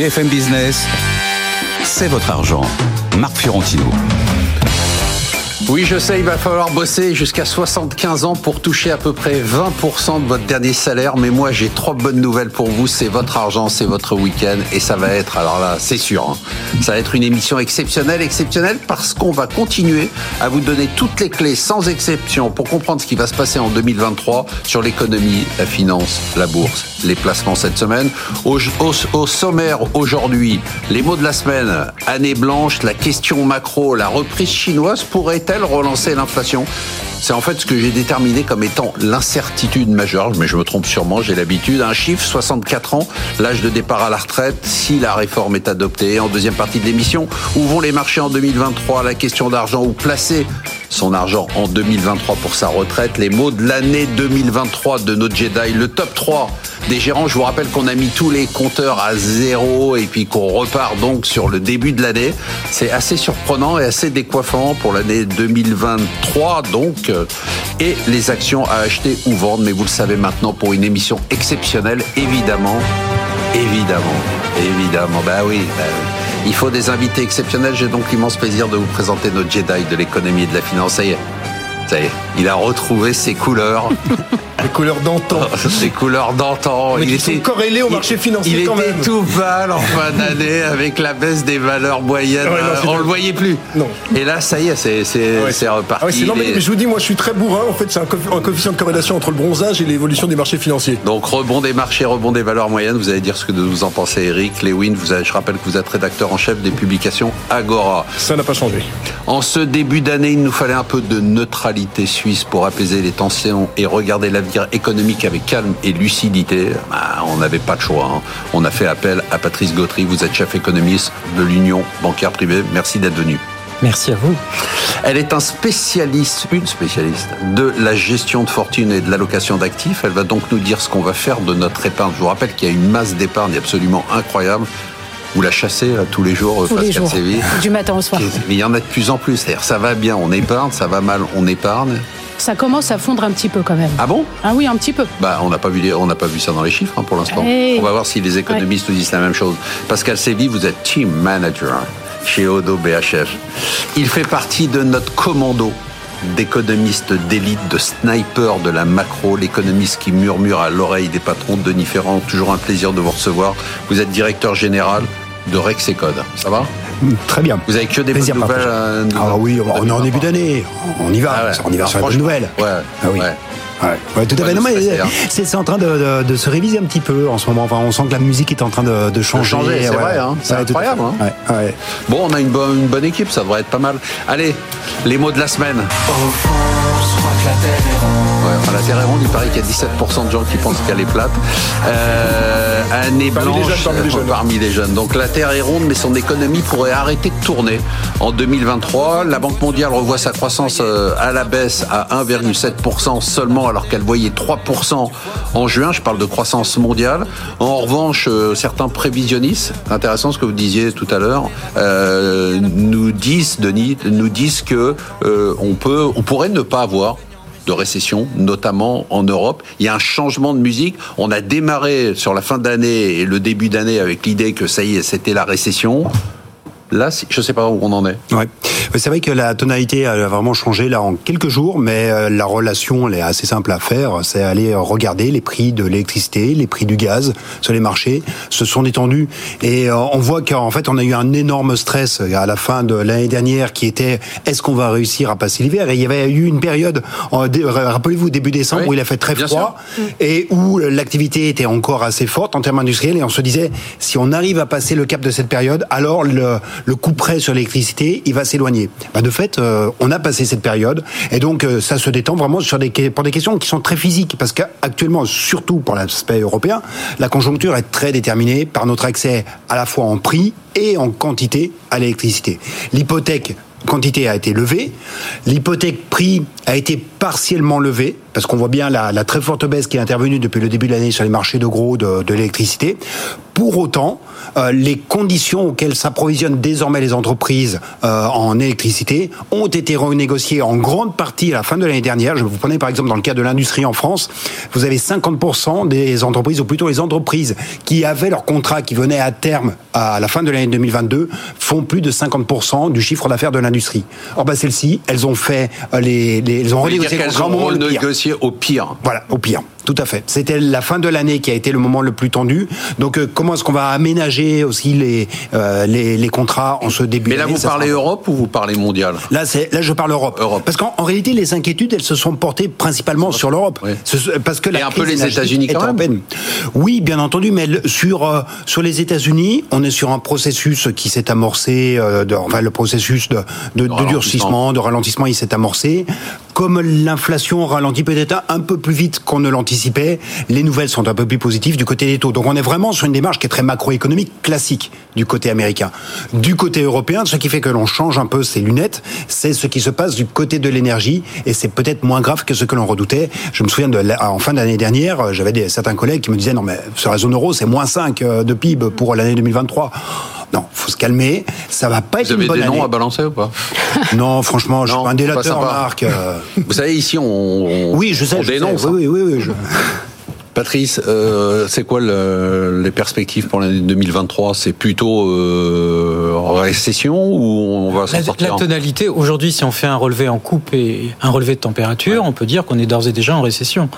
BFM Business, c'est votre argent. Marc Fiorentino. Oui, je sais, il va falloir bosser jusqu'à 75 ans pour toucher à peu près 20% de votre dernier salaire. Mais moi, j'ai trois bonnes nouvelles pour vous. C'est votre argent, c'est votre week-end. Et ça va être, alors là, c'est sûr, hein, ça va être une émission exceptionnelle. Exceptionnelle parce qu'on va continuer à vous donner toutes les clés, sans exception, pour comprendre ce qui va se passer en 2023 sur l'économie, la finance, la bourse, les placements cette semaine. Au, au, au sommaire aujourd'hui, les mots de la semaine, année blanche, la question macro, la reprise chinoise pourrait-elle relancer l'inflation? C'est en fait ce que j'ai déterminé comme étant l'incertitude majeure, mais je me trompe sûrement, j'ai l'habitude. Un chiffre, 64 ans, l'âge de départ à la retraite, si la réforme est adoptée. En deuxième partie de l'émission, où vont les marchés en 2023 La question d'argent, où placer son argent en 2023 pour sa retraite? Les mots de l'année 2023 de notre Jedi, le top 3 des gérants. Je vous rappelle qu'on a mis tous les compteurs à zéro et puis qu'on repart donc sur le début de l'année. C'est assez surprenant et assez décoiffant pour l'année 2023 donc. Et les actions à acheter ou vendre, mais vous le savez maintenant pour une émission exceptionnelle, évidemment, évidemment, évidemment, bah oui. Il faut des invités exceptionnels. J'ai donc l'immense plaisir de vous présenter notre Jedi de l'économie et de la finance. Ça y est, il a retrouvé ses couleurs. Les couleurs d'antan. Les couleurs d'antan. il était corrélé au marché financier il quand était même. tout pâle en fin d'année avec la baisse des valeurs moyennes. Ouais, non, on le voyait plus. Non. Et là, ça y est, c'est Ouais. reparti. Ah ouais, Les- mais je vous dis, moi je suis très bourrin. En fait, c'est un, co- un coefficient de corrélation entre le bronzage et l'évolution des marchés financiers. Donc rebond des marchés, rebond des valeurs moyennes. Vous allez dire ce que vous en pensez, Eric. Lewin, vous avez, je rappelle que vous êtes rédacteur en chef des publications Agora. Ça n'a pas changé. En ce début d'année, il nous fallait un peu de neutralité suisse pour apaiser les tensions et regarder l'avenir économique avec calme et lucidité. Bah, on n'avait pas de choix. hein. On a fait appel à Patrice Gautry. Vous êtes chef économiste de l'Union bancaire privée. Merci d'être venu. Merci à vous. Elle est un spécialiste, une spécialiste de la gestion de fortune et de l'allocation d'actifs. Elle va donc nous dire ce qu'on va faire de notre épargne. Je vous rappelle qu'il y a une masse d'épargne absolument incroyable. Vous la chassez là, tous les jours, Tous les jours, Séville. du matin au soir. Mais il y en a de plus en plus. C'est-à-dire, ça va bien, on épargne, ça va mal, on épargne. Ça commence à fondre un petit peu quand même. Ah bon? Ah oui, un petit peu. Bah, on n'a pas vu, les- on n'a pas vu ça dans les chiffres hein, pour l'instant. Hey. On va voir si les économistes nous disent la même chose. Pascal Séville, vous êtes team manager chez Odo BHF. Il fait partie de notre commando d'économistes d'élite, de snipers de la macro, l'économiste qui murmure à l'oreille des patrons, Denis Ferrand. Toujours un plaisir de vous recevoir. Vous êtes directeur général de Rexecode. Ça va Très bien. Vous avez que des Plaisir bonnes nouvelles euh, Ah oui, on, on est en 2023. début d'année. On y va. Ah ouais. On y va Ah, sur les bonnes nouvelles. Ouais. Ah oui. ouais. Ouais, ouais, tout à fait. C'est en train de, de- de se réviser un petit peu en ce moment. Enfin, on sent que la musique est en train de, de changer. changer, c'est Ouais, vrai, hein. C'est incroyable, hein. Ouais, ouais. Bon, on a une bonne, une bonne équipe, ça devrait être pas mal. Allez, les mots de la semaine. Enfin, la Terre est ronde, il paraît qu'il y a 17% de gens qui pensent qu'elle est plate. Euh, année Parmi les blanche jeunes, parmi les jeunes. parmi les jeunes. Donc la Terre est ronde, mais son économie pourrait arrêter de tourner en 2023. La Banque mondiale revoit sa croissance euh, à la baisse à 1,7% seulement, alors qu'elle voyait 3% en juin. Je parle de croissance mondiale. En revanche, euh, certains prévisionnistes, intéressant ce que vous disiez tout à l'heure, euh, nous disent, Denis, nous disent que euh, on peut, on pourrait ne pas avoir de récession, notamment en Europe. Il y a un changement de musique. On a démarré sur la fin d'année et le début d'année avec l'idée que ça y est, c'était la récession. Là, je ne sais pas où on en est. Ouais. C'est vrai que la tonalité a vraiment changé là en quelques jours, mais euh, la relation elle est assez simple à faire. C'est aller euh, regarder les prix de l'électricité, les prix du gaz sur les marchés se sont détendus et euh, on voit qu'en fait on a eu un énorme stress à la fin de l'année dernière qui était est-ce qu'on va réussir à passer l'hiver? Et il y avait eu une période, dé- rappelez-vous début décembre Oui, où il a fait très froid et où l'activité était encore assez forte en termes industriels et on se disait si on arrive à passer le cap de cette période, alors le, le coup près sur l'électricité, il va s'éloigner. Bah, de fait, euh, on a passé cette période et donc euh, ça se détend vraiment sur des, pour des questions qui sont très physiques parce qu'actuellement, surtout pour l'aspect européen, la conjoncture est très déterminée par notre accès à la fois en prix et en quantité à l'électricité. L'hypothèque quantité a été levée, l'hypothèque prix a été partiellement levée parce qu'on voit bien la, la, très forte baisse qui est intervenue depuis le début de l'année sur les marchés de gros de, de l'électricité. Pour autant, euh, les conditions auxquelles s'approvisionnent désormais les entreprises euh, en électricité ont été renégociées en grande partie à la fin de l'année dernière. Je vous prenais par exemple dans le cas de l'industrie en France, vous avez 50% des entreprises, ou plutôt les entreprises qui avaient leur contrat qui venait à terme à la fin de l'année 2022, font plus de 50% du chiffre d'affaires de l'industrie. Or, bah, celles-ci, elles ont fait euh, les, les elles ont renégocié au pire. Voilà, au pire. Tout à fait. C'était la fin de l'année qui a été le moment le plus tendu. Donc, euh, comment est-ce qu'on va aménager aussi les, euh, les, les contrats en ce début Mais là, vous parlez sera... Europe ou vous parlez mondial? Là, là, je parle Europe. Europe. Parce qu'en réalité, les inquiétudes, elles se sont portées principalement sur l'Europe. Oui. Parce que Et un peu les États-Unis quand même. Oui, bien entendu, mais sur euh, sur les États-Unis, on est sur un processus qui s'est amorcé. De, enfin, le processus de, de, de durcissement, de ralentissement, il s'est amorcé. Comme l'inflation ralentit peut-être un peu plus vite qu'on ne l'anticipait, les nouvelles sont un peu plus positives du côté des taux. Donc on est vraiment sur une démarche qui est très macroéconomique classique du côté américain. Du côté européen, ce qui fait que l'on change un peu ses lunettes, c'est ce qui se passe du côté de l'énergie et c'est peut-être moins grave que ce que l'on redoutait. Je me souviens de en fin d'année dernière, j'avais des, certains collègues qui me disaient non mais sur la zone euro c'est moins 5 de PIB pour l'année 2023. Non, faut se calmer. Ça va pas Vous être une bonne avez des année. noms à balancer ou pas Non, franchement, je suis pas un délateur. Marc. Vous savez, ici, on, on- Oui, je sais. on je sais. dénonce. Oui, oui, oui. oui, je- Patrice, euh, c'est quoi le- les perspectives pour l'année 2023 C'est plutôt euh, récession ou on va s'en sortir la tonalité, aujourd'hui, si on fait un relevé en coupe et un relevé de température, on peut dire qu'on est d'ores et déjà en récession.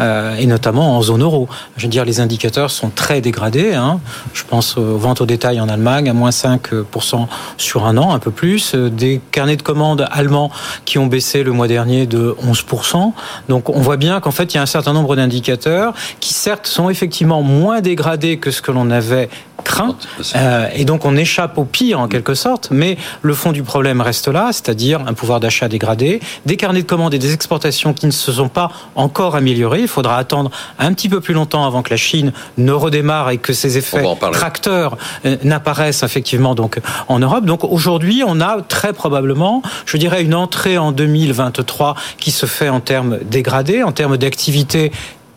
Euh, et notamment en zone euro. Je veux dire, les indicateurs sont très dégradés. hein. Je pense aux ventes au détail en Allemagne, à moins 5% sur un an, un peu plus. Euh, Des carnets de commandes allemands qui ont baissé le mois dernier de 11%. Donc on voit bien qu'en fait, il y a un certain nombre d'indicateurs qui, certes, sont effectivement moins dégradés que ce que l'on avait craint. Euh, et donc on échappe au pire en quelque sorte, mais le fond du problème reste là, c'est-à-dire un pouvoir d'achat dégradé, des carnets de commandes et des exportations qui ne se sont pas encore améliorés. Il faudra attendre un petit peu plus longtemps avant que la Chine ne redémarre et que ces On effets tracteurs euh, n'apparaissent effectivement donc en Europe. Donc aujourd'hui, on a très probablement, je dirais, une entrée en 2023 qui se fait en termes dégradés, en termes d'activité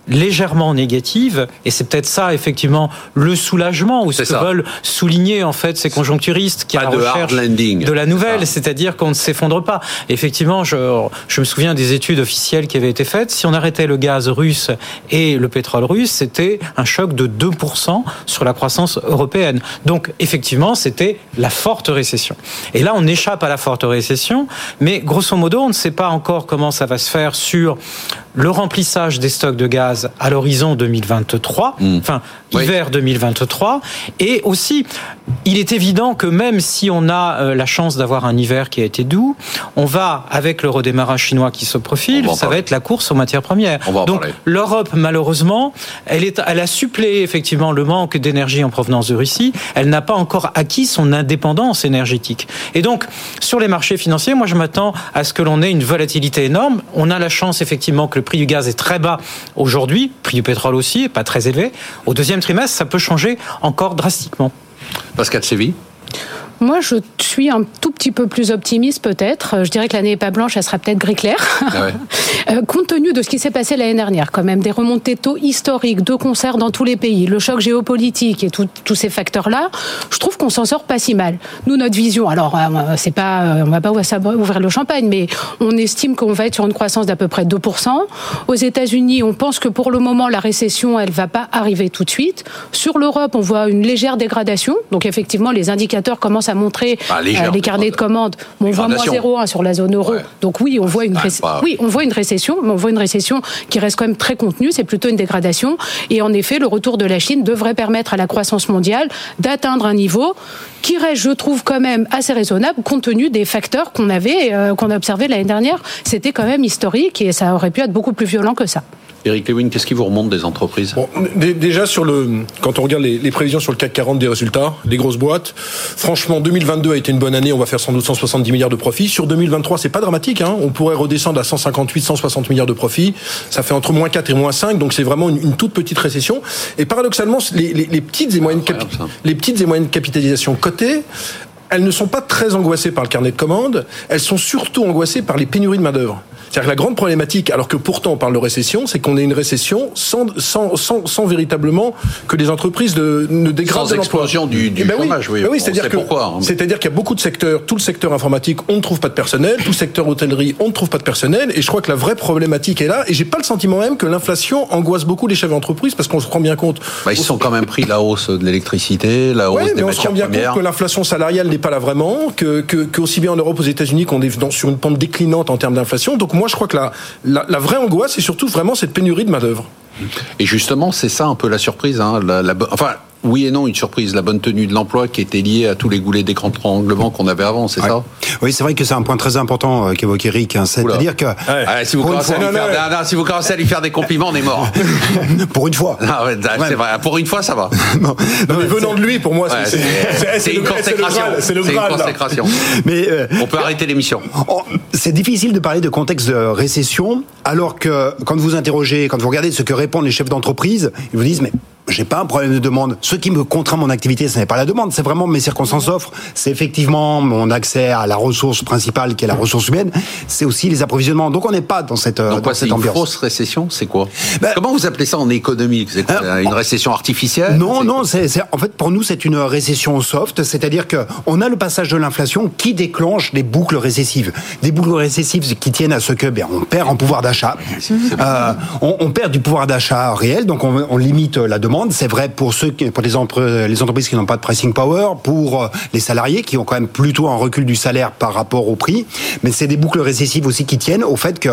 légèrement négative et c'est peut-être ça effectivement le soulagement ou ce que veulent souligner en fait ces conjoncturistes qui Pas de hard recherche landing. de la nouvelle ça. c'est-à-dire qu'on ne s'effondre pas. Effectivement je, je me souviens des études officielles qui avaient été faites. Si on arrêtait le gaz russe et le pétrole russe c'était un choc de 2% sur la croissance européenne. Donc effectivement c'était la forte récession. Et là on échappe à la forte récession mais grosso modo on ne sait pas encore comment ça va se faire sur le remplissage des stocks de gaz à l'horizon 2023, Mm. enfin Oui. hiver 2023, et aussi il est évident que même si on a euh, la chance d'avoir un hiver qui a été doux, on va avec le redémarrage chinois qui se profile, ça va être la course aux matières premières. Donc l'Europe malheureusement, elle est, elle a suppléé effectivement le manque d'énergie en provenance de Russie. Elle n'a pas encore acquis son indépendance énergétique. Et donc sur les marchés financiers, moi je m'attends à ce que l'on ait une volatilité énorme. On a la chance effectivement que le prix du gaz est très bas aujourd'hui, prix du pétrole aussi, pas très élevé. Au deuxième trimestre, ça peut changer encore drastiquement. Pascal Séville Moi, je suis un tout petit peu plus optimiste peut-être. Je dirais que l'année n'est pas blanche, elle sera peut-être gris clair. Ah ouais. Euh, compte tenu de ce qui s'est passé l'année dernière, quand même, des remontées taux historiques, de concerts dans tous les pays, le choc géopolitique et tous ces facteurs-là, je trouve qu'on s'en sort pas si mal. Nous, notre vision, alors, euh, c'est pas, euh, on va pas ouvrir le champagne, mais on estime qu'on va être sur une croissance d'à peu près 2%. Aux États-Unis, on pense que pour le moment, la récession, elle va pas arriver tout de suite. Sur l'Europe, on voit une légère dégradation. Donc, effectivement, les indicateurs commencent à montrer Ah, légère euh, les carnets de commandes. On voit moins Dégradation. 0,1 sur la zone euro. Ouais. Donc oui, on voit une Ah, réc- pas- oui, on voit une récession, mais on voit une récession qui reste quand même très contenue. C'est plutôt une dégradation. Et en effet, le retour de la Chine devrait permettre à la croissance mondiale d'atteindre un niveau qui reste, je trouve, quand même assez raisonnable compte tenu des facteurs qu'on avait, euh, qu'on a observés l'année dernière. C'était quand même historique et ça aurait pu être beaucoup plus violent que ça. Eric Lewin, qu'est-ce qui vous remonte des entreprises? Bon, dé- déjà sur le, quand on regarde les, les prévisions sur le CAC 40 des résultats, les grosses boîtes, franchement 2022 a été une bonne année, on va faire sans doute 170 milliards de profits. Sur 2023, c'est pas dramatique, hein, on pourrait redescendre à 158, 160 milliards de profits. Ça fait entre moins 4 et moins 5, donc c'est vraiment une, une toute petite récession. Et paradoxalement, les, les- les petites et moyennes ça. les petites et moyennes capitalisations cotées, elles ne sont pas très angoissées par le carnet de commandes, elles sont surtout angoissées par les pénuries de main-d'œuvre. C'est-à-dire que la grande problématique, alors que pourtant on parle de récession, c'est qu'on ait une récession sans, sans, sans, sans véritablement que les entreprises de, ne dégradent Sans explosion du, du Eh ben chômage, oui. Ben oui, c'est-à-dire que pourquoi, hein. c'est-à-dire qu'il y a beaucoup de secteurs, tout le secteur informatique, on ne trouve pas de personnel, tout le secteur hôtellerie, on ne trouve pas de personnel, et je crois que la vraie problématique est là. Et j'ai pas le sentiment même que l'inflation angoisse beaucoup les chefs d'entreprise parce qu'on se rend bien compte. Bah, ils se sont quand même pris la hausse de l'électricité, la hausse Ouais, des mais on se rend bien premières. compte que l'inflation salariale n'est pas là vraiment, que, que, que aussi bien en Europe, aux États-Unis, qu'on est dans, sur une pente déclinante en termes d'inflation. Donc moi, je crois que la, vraie angoisse, c'est surtout vraiment cette pénurie de main d'œuvre. Et justement, c'est ça un peu la surprise. Hein, enfin, oui et non, une surprise. La bonne tenue de l'emploi qui était liée à tous les goulets d'écran de trianglement qu'on avait avant, c'est ça? Oui, c'est vrai que c'est un point très important euh, qu'évoque Eric. hein. C'est-à-dire que, Ah, si, vous commencez à lui faire, non, non, non, non, si vous commencez à lui faire des compliments, on est mort. pour une fois. Ah ouais, c'est vrai. Pour une fois, ça va. Non, Non, non, mais venant de lui, pour moi, Ouais, c'est- une consécration. C'est une consécration. mais euh, On peut arrêter l'émission. C'est difficile de parler de contexte de récession, alors que quand vous interrogez, quand vous regardez ce que répondent les chefs d'entreprise, ils vous disent mais j'ai pas un problème de demande. Ce qui me contraint mon activité, ce n'est pas la demande, c'est vraiment mes circonstances offrent. C'est effectivement mon accès à la ressource principale qui est la ressource humaine. C'est aussi les approvisionnements. Donc on n'est pas dans cette, euh, Donc dans quoi, c'est cette une ambiance. fausse récession? C'est quoi? Ben- Comment vous appelez ça en économie? C'est quoi, Euh, Une récession artificielle? Non, non, c'est- en fait pour nous c'est une récession soft, c'est-à-dire que on a le passage de l'inflation qui déclenche des boucles récessives, des boucles récessives qui tiennent à ce que ben, on perd en pouvoir d'achat, Euh, on, on perd du pouvoir d'achat réel, donc on, on limite la demande. C'est vrai pour ceux qui, pour les, entre- les entreprises qui n'ont pas de pricing power, pour euh, les salariés qui ont quand même plutôt un recul du salaire par rapport au prix, mais c'est des boucles récessives aussi qui tiennent au fait que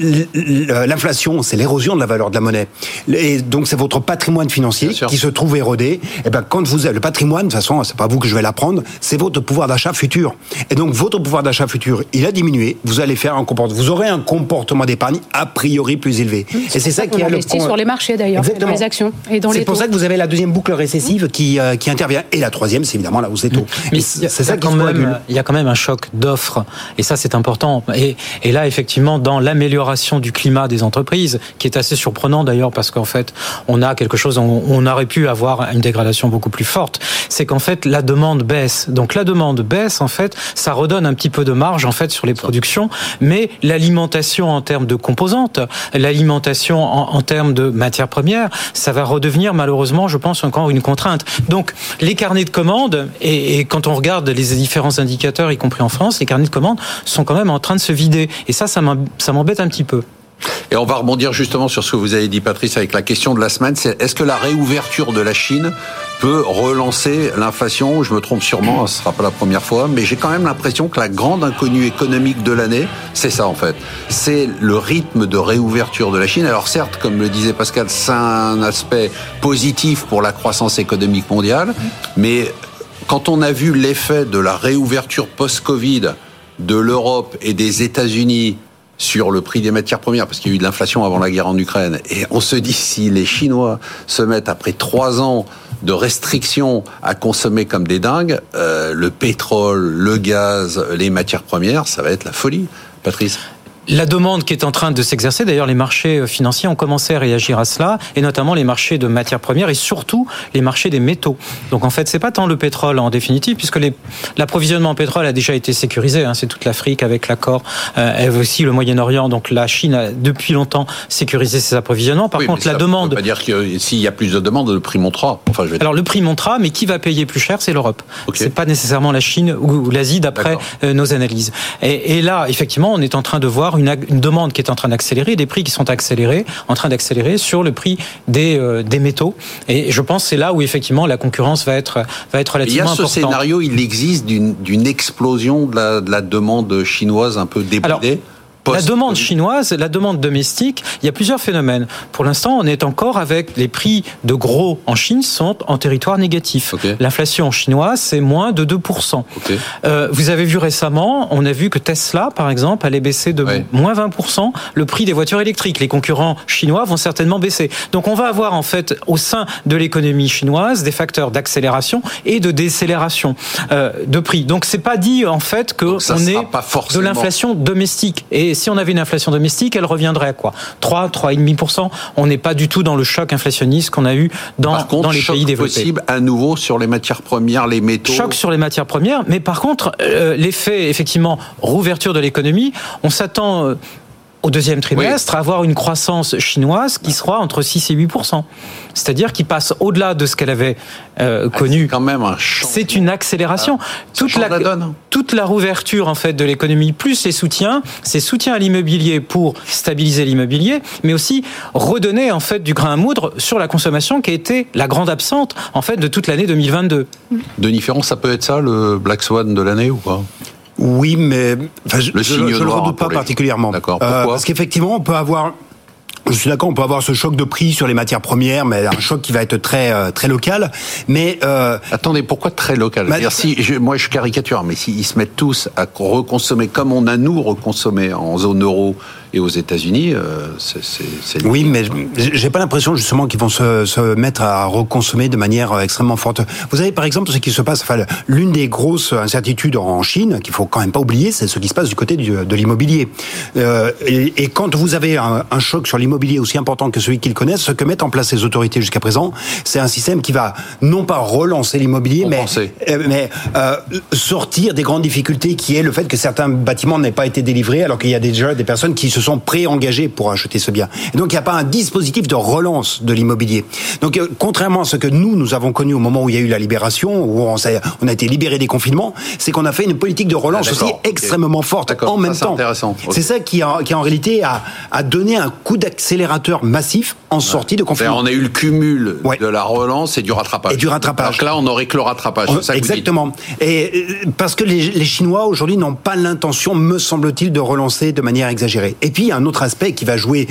l- l- l'inflation c'est l'érosion de la valeur de la monnaie, et donc c'est votre patrimoine financier qui se trouve érodé, et ben quand vous avez le patrimoine, de toute façon, c'est pas vous que je vais l'apprendre, c'est votre pouvoir d'achat futur. Et donc votre pouvoir d'achat futur, il a diminué. Vous allez faire un comportement, vous aurez un comportement d'épargne a priori plus élevé. et c'est ça qui est le sur les marchés d'ailleurs, dans les actions et dans C'est pour taux. ça que vous avez la deuxième boucle récessive qui, euh, qui intervient. Et la troisième, c'est évidemment la hausse des taux. Mais Et il y a- c'est ça qui quand même, il y a quand même un choc d'offres et ça c'est important. Et, et là effectivement dans l'amélioration du climat des entreprises, qui est assez surprenant d'ailleurs parce qu'en fait on a quelque chose, on, on aurait pu avoir une dégradation beaucoup plus forte. C'est qu'en fait la demande baisse. Donc la demande baisse en fait, ça redonne un petit peu de marge en fait sur les productions, mais l'alimentation en termes de composantes, l'alimentation en, en termes de matières premières, ça va redevenir malheureusement, je pense, encore une contrainte. Donc les carnets de commandes, et, et quand on regarde les différents indicateurs, y compris en France, les carnets de commandes sont quand même en train de se vider. Et ça, ça m'em- ça m'embête un petit peu. Et on va rebondir justement sur ce que vous avez dit, Patrice, avec la question de la semaine. C'est est-ce que la réouverture de la Chine peut relancer l'inflation? Je me trompe sûrement, ce sera pas la première fois, mais j'ai quand même l'impression que la grande inconnue économique de l'année, c'est ça en fait. C'est le rythme de réouverture de la Chine. Alors certes, comme le disait Pascal, c'est un aspect positif pour la croissance économique mondiale, mais quand on a vu l'effet de la réouverture post-Covid de l'Europe et des États-Unis sur le prix des matières premières, parce qu'il y a eu de l'inflation avant la guerre en Ukraine. Et on se dit, si les Chinois se mettent, après trois ans de restrictions, à consommer comme des dingues, euh, le pétrole, le gaz, les matières premières, ça va être la folie. Patrice? La demande qui est en train de s'exercer, d'ailleurs les marchés euh, financiers ont commencé à réagir à cela, et notamment les marchés de matières premières et surtout les marchés des métaux. Donc en fait, c'est pas tant le pétrole en définitive, puisque l'approvisionnement en pétrole a déjà été sécurisé. hein, c'est toute l'Afrique avec l'accord, euh, aussi le Moyen-Orient. Donc la Chine a depuis longtemps sécurisé ses approvisionnements. Par Oui, contre, la ça demande veut pas dire que s'il y a plus de demandes, le prix montera. Enfin, je vais Alors le prix montera, mais qui va payer plus cher, c'est l'Europe. Ok. C'est pas nécessairement la Chine ou, l'Asie d'après euh, nos analyses. Et, et là, effectivement, on est en train de voir une, demande qui est en train d'accélérer, des prix qui sont accélérés, en train d'accélérer sur le prix des, euh, des métaux. Et je pense que c'est là où effectivement la concurrence va être va être Il y a relativement ce importante. scénario, il existe d'une explosion de la, de la demande chinoise un peu Alors, débridée. La demande chinoise, la demande domestique, il y a plusieurs phénomènes. Pour l'instant, on est encore avec les prix de gros en Chine sont en territoire négatif. Ok. L'inflation chinoise, c'est moins de 2%. Ok. Euh, vous avez vu récemment, on a vu que Tesla, par exemple, allait baisser de Ouais. moins 20% le prix des voitures électriques. Les concurrents chinois vont certainement baisser. Donc on va avoir en fait au sein de l'économie chinoise des facteurs d'accélération et de décélération euh, de prix. Donc c'est pas dit en fait que ça on est pas de forcément- l'inflation domestique. Et si on avait une inflation domestique, elle reviendrait à quoi? 3, 3,5%. On n'est pas du tout dans le choc inflationniste qu'on a eu dans, Par contre, dans les choc pays développés. possible à nouveau sur les matières premières, les métaux. Choc sur les matières premières, mais par contre, euh, l'effet, effectivement, rouverture de l'économie, on s'attend. Au deuxième trimestre, avoir une croissance chinoise qui sera entre 6 et 8 C'est-à-dire qui passe au-delà de ce qu'elle avait euh, ah, connu. quand même C'est une accélération. Ah, toute la, toute la rouverture en fait de l'économie, plus les soutiens, c'est soutien à l'immobilier pour stabiliser l'immobilier, mais aussi redonner en fait du grain à moudre sur la consommation qui a été la grande absente en fait de toute l'année 2022. Denis Ferrand, ça peut être ça le Black Swan de l'année ou pas? Oui, mais je ne le redoute pas particulièrement. D'accord. Euh, parce qu'effectivement, on peut avoir je suis d'accord, on peut avoir ce choc de prix sur les matières premières, mais un choc qui va être très euh, très local. Mais euh, attendez, pourquoi très local? Bah, si, Moi, je caricature, mais s'ils se mettent tous à reconsommer comme on a nous reconsommé en zone euro et aux États-Unis, euh, c'est. Oui, mais j'ai pas l'impression justement qu'ils vont se, se, mettre à reconsommer de manière euh, extrêmement forte. Vous avez par exemple ce qui se passe. Enfin, l'une des grosses incertitudes en Chine qu'il faut quand même pas oublier, c'est ce qui se passe du côté du, de l'immobilier. Euh, et, et, quand vous avez un, un choc sur l'immobilier aussi important que celui qu'ils connaissent, ce que mettent en place les autorités jusqu'à présent, c'est un système qui va non pas relancer l'immobilier, mais, mais euh, sortir des grandes difficultés qui est le fait que certains bâtiments n'aient pas été délivrés alors qu'il y a déjà des personnes qui se sont pré-engagés pour acheter ce bien. Et donc il n'y a pas un dispositif de relance de l'immobilier. Donc euh, contrairement à ce que nous, nous avons connu au moment où il y a eu la libération, où on, on a été libéré des confinements, c'est qu'on a fait une politique de relance ah, aussi extrêmement forte en même temps. C'est ça qui, qui en réalité a, a donné un coup d'accélérateur massif en sortie de confinement. On a eu le cumul de la relance et du rattrapage. Et du rattrapage. Donc là, on n'aurait que le rattrapage. ça exactement. Et euh, parce que les, les Chinois aujourd'hui n'ont pas l'intention, me semble-t-il, de relancer de manière exagérée. Et puis un autre aspect qui va jouer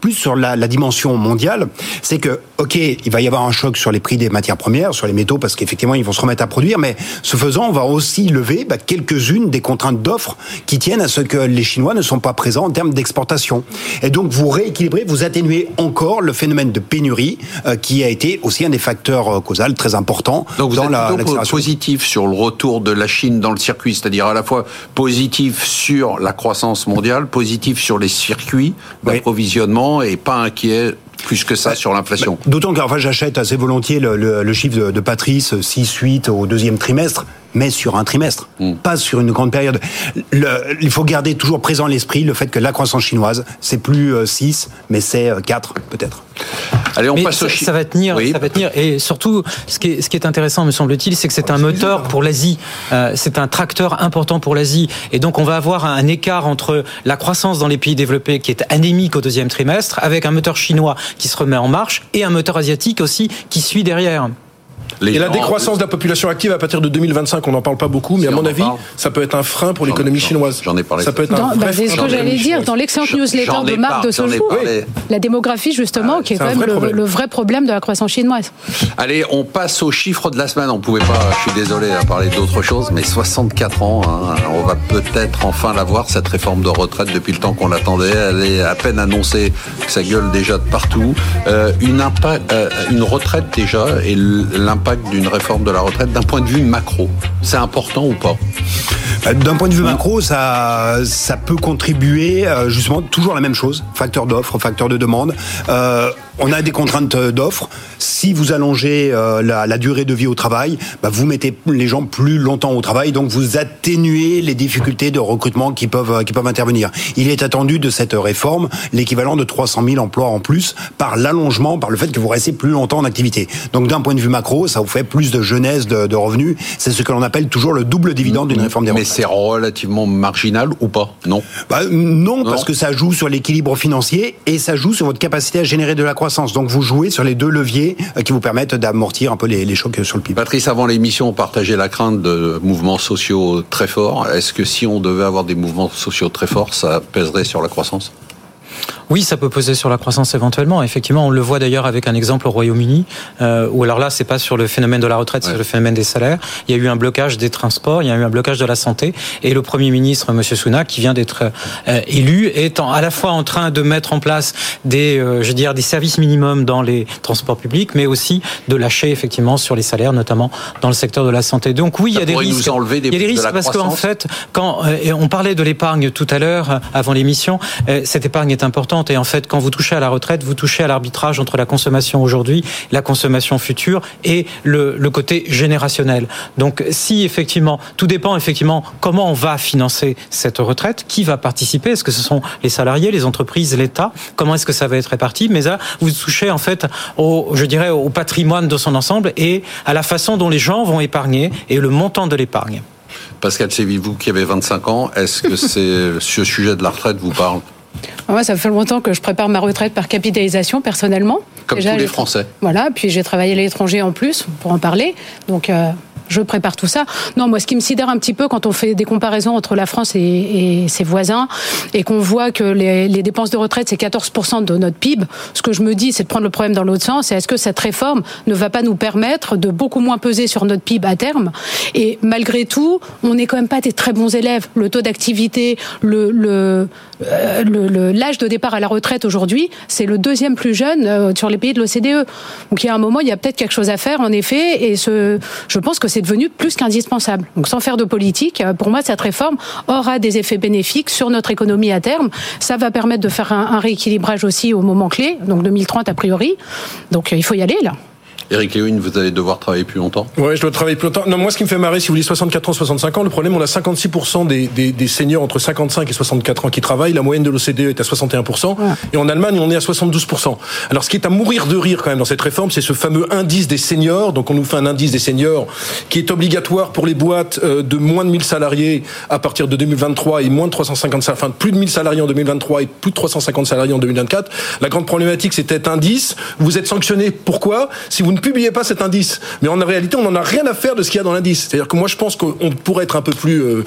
plus sur la dimension mondiale, c'est que ok, il va y avoir un choc sur les prix des matières premières, sur les métaux, parce qu'effectivement ils vont se remettre à produire, mais ce faisant, on va aussi lever bah, quelques-unes des contraintes d'offres qui tiennent à ce que les Chinois ne sont pas présents en termes d'exportation. Et donc vous rééquilibrez, vous atténuez encore le phénomène de pénurie euh, qui a été aussi un des facteurs euh, causaux très importants donc vous dans êtes la positif sur le retour de la Chine dans le circuit, c'est-à-dire à la fois positif sur la croissance mondiale, positif sur les circuits d'approvisionnement et pas inquiet plus que ça sur l'inflation. D'autant que j'achète assez volontiers le, chiffre de, Patrice 6-8 au deuxième trimestre mais sur un trimestre, hmm. pas sur une grande période. il faut garder toujours présent l'esprit le fait que la croissance chinoise, c'est plus 6, euh, mais c'est 4 euh, peut-être. Allez, on passe ça, au ça va tenir, ça va tenir. Et surtout, ce qui est, ce qui est intéressant, me semble-t-il, c'est que c'est un moteur pour l'Asie. Euh, c'est un tracteur important pour l'Asie. Et donc, on va avoir un écart entre la croissance dans les pays développés qui est anémique au deuxième trimestre, avec un moteur chinois qui se remet en marche et un moteur asiatique aussi qui suit derrière et la décroissance de la population active à partir de 2025, on n'en parle pas beaucoup, mais à mon avis, ça peut être un frein pour l'économie chinoise. J'en ai parlé. Ça peut être un bah, C'est ce que j'allais dire dans l'excellente newsletter de Marc de ce jour. La démographie, justement, ah, qui est, quand même le, vrai problème de la croissance chinoise. Allez, on passe aux chiffres de la semaine. On pouvait pas, je suis désolé, à parler d'autre chose, mais 64 ans, hein, on va peut-être enfin la voir, cette réforme de retraite, depuis le temps qu'on l'attendait. Elle est à peine annoncée, ça gueule déjà de partout. Euh, une, euh, une retraite déjà, et l'impact d'une réforme de la retraite d'un point de vue macro. C'est important ou pas? Euh, d'un point de vue macro, ça, ça peut contribuer euh, justement toujours la même chose, facteur d'offre, facteur de demande. Euh, on a des contraintes d'offres. Si vous allongez euh, la, durée de vie au travail, bah, vous mettez les gens plus longtemps au travail, donc vous atténuez les difficultés de recrutement qui peuvent qui peuvent intervenir. Il est attendu de cette réforme l'équivalent de 300 000 emplois en plus par l'allongement, par le fait que vous restez plus longtemps en activité. Donc d'un point de vue macro, ça vous fait plus de jeunesse de, revenus. C'est ce que l'on appelle toujours le double dividende d'une réforme des retraites. Mais c'est relativement marginal ou pas? Non? Bah, non, parce que ça joue sur l'équilibre financier et ça joue sur votre capacité à générer de la croissance. Donc vous jouez sur les deux leviers euh, qui vous permettent d'amortir un peu les, chocs sur le PIB. Patrice, avant l'émission, on partageait la crainte de mouvements sociaux très forts. Est-ce que si on devait avoir des mouvements sociaux très forts, ça pèserait sur la croissance? Oui, ça peut peser sur la croissance éventuellement. Effectivement, on le voit d'ailleurs avec un exemple au Royaume-Uni, euh, où alors là, c'est pas sur le phénomène de la retraite, c'est sur le phénomène des salaires. Il y a eu un blocage des transports, il y a eu un blocage de la santé, et le Premier ministre, Monsieur Sunak, qui vient d'être euh, élu, est à la fois en train de mettre en place des, euh, je veux dire, des services minimums dans les transports publics, mais aussi de lâcher effectivement sur les salaires, notamment dans le secteur de la santé. Donc oui, il y a des risques. Des il y a des risques parce qu'en fait, quand euh, on parlait de l'épargne tout à l'heure avant l'émission, cette épargne est importante Et en fait, quand vous touchez à la retraite, vous touchez à l'arbitrage entre la consommation aujourd'hui, la consommation future et le, le côté générationnel. Donc, si effectivement, tout dépend effectivement comment on va financer cette retraite, qui va participer, est-ce que ce sont les salariés, les entreprises, l'État, comment est-ce que ça va être réparti Mais là, vous touchez en fait au, je dirais, au patrimoine de son ensemble et à la façon dont les gens vont épargner et le montant de l'épargne. Pascal Séville, vous qui avez 25 ans, est-ce que c'est ce sujet de la retraite vous parle moi, ça fait longtemps que je prépare ma retraite par capitalisation, personnellement. Comme tous les Français. Voilà, puis j'ai travaillé à l'étranger en plus, pour en parler. Donc, euh, je prépare tout ça. Non, moi, ce qui me sidère un petit peu quand on fait des comparaisons entre la France et, ses voisins et qu'on voit que les, dépenses de retraite, c'est 14% de notre PIB, ce que je me dis, c'est de prendre le problème dans l'autre sens. Est-ce que cette réforme ne va pas nous permettre de beaucoup moins peser sur notre PIB à terme? Et malgré tout, on n'est quand même pas des très bons élèves. Le taux d'activité, le, le, euh, l'âge de départ à la retraite aujourd'hui, c'est le deuxième plus jeune euh, sur les pays de l'OCDE. Donc il y a un moment, il y a peut-être quelque chose à faire, en effet, et ce, je pense que c'est devenu plus qu'indispensable. Donc sans faire de politique, euh, pour moi, cette réforme aura des effets bénéfiques sur notre économie à terme. Ça va permettre de faire un, rééquilibrage aussi au moment clé, donc 2030 a priori. Donc euh, il faut y aller là. Eric Léwin, vous allez devoir travailler plus longtemps Ouais, je dois travailler plus longtemps. Non, moi, ce qui me fait marrer, si vous voulez 64 ans, 65 ans, le problème, on a 56% des, des, des, seniors entre 55 et 64 ans qui travaillent. La moyenne de l'OCDE est à 61%. Et en Allemagne, on est à 72%. Alors, ce qui est à mourir de rire quand même dans cette réforme, c'est ce fameux indice des seniors. Donc, on nous fait un indice des seniors qui est obligatoire pour les boîtes euh, de moins de 1000 salariés à partir de 2023 et moins de 350 salariés, enfin, plus de 1000 salariés en 2023 et plus de 350 salariés en 2024. La grande problématique, c'était cet indice. Vous êtes sanctionné. Pourquoi? Si vous ne publiez pas cet indice. Mais en réalité, on n'en a rien à faire de ce qu'il y a dans l'indice. C'est-à-dire que moi, je pense qu'on pourrait être un peu plus euh,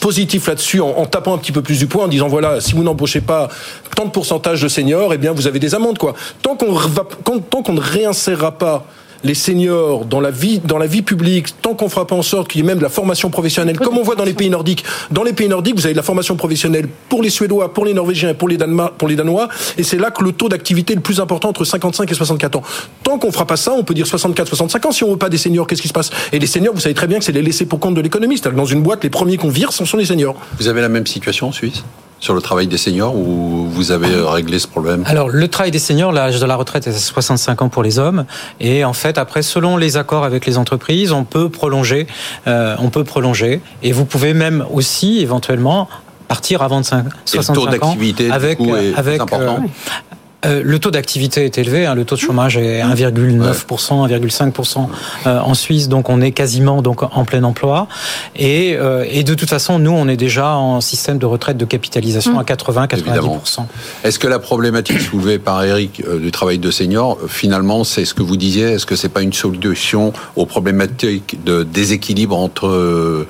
positif là-dessus en, tapant un petit peu plus du poing, en disant voilà, si vous n'embauchez pas tant de pourcentage de seniors, eh bien, vous avez des amendes, quoi. Tant qu'on tant qu'on ne réinsérera pas les seniors dans la vie, dans la vie publique, tant qu'on fera pas en sorte qu'il y ait même de la formation professionnelle, comme on voit dans les pays nordiques. Dans les pays nordiques, vous avez de la formation professionnelle pour les Suédois, pour les Norvégiens, pour les, Danois, pour les Danois, et c'est là que le taux d'activité est le plus important entre 55 et 64 ans. Tant qu'on fera pas ça, on peut dire 64, 65 ans. Si on veut pas des seniors, qu'est-ce qui se passe? Et les seniors, vous savez très bien que c'est les laisser pour compte de l'économie. C'est-à-dire dans une boîte, les premiers qu'on vire, ce sont les seniors. Vous avez la même situation en Suisse? Sur le travail des seniors ou vous avez euh, réglé ce problème? Alors le travail des seniors, l'âge de la retraite est à 65 ans pour les hommes. Et en fait après selon les accords avec les entreprises, on peut prolonger, euh, on peut prolonger. Et vous pouvez même aussi éventuellement partir avant 65 ans avec, avec important? Euh, le taux d'activité est élevé, hein, le taux de chômage est 1,9%, 1,5% euh, en Suisse, donc on est quasiment donc en plein emploi. Et, euh, et, de toute façon, nous, on est déjà en système de retraite de capitalisation à 80-90%. Est-ce que la problématique soulevée par Eric du travail de senior, finalement, c'est ce que vous disiez? Est-ce que c'est pas une solution aux problématiques de déséquilibre entre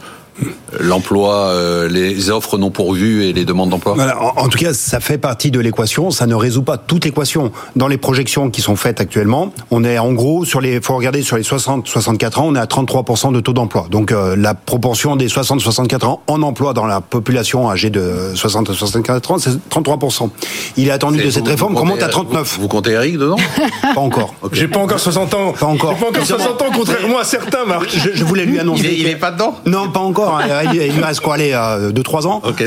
l'emploi, euh, les offres non pourvues et les demandes d'emploi en, tout cas, ça fait partie de l'équation. Ça ne résout pas toute l'équation. Dans les projections qui sont faites actuellement, on est en gros sur les. Faut regarder sur les 60-64 ans, on est à 33% de taux d'emploi. Donc euh, la proportion des 60-64 ans en emploi dans la population âgée de 60-64 ans, c'est 33%. Il est attendu de cette réforme qu'on monte à 39. Vous, comptez Eric dedans Pas encore. J'ai pas encore 60 ans. Pas encore. J'ai pas encore 60 ans, contrairement à certains, Marc. Je, je voulais lui annoncer. Il est, pas dedans? Non, pas encore. Hein il, lui reste quoi aller 2-3 ans. Ok.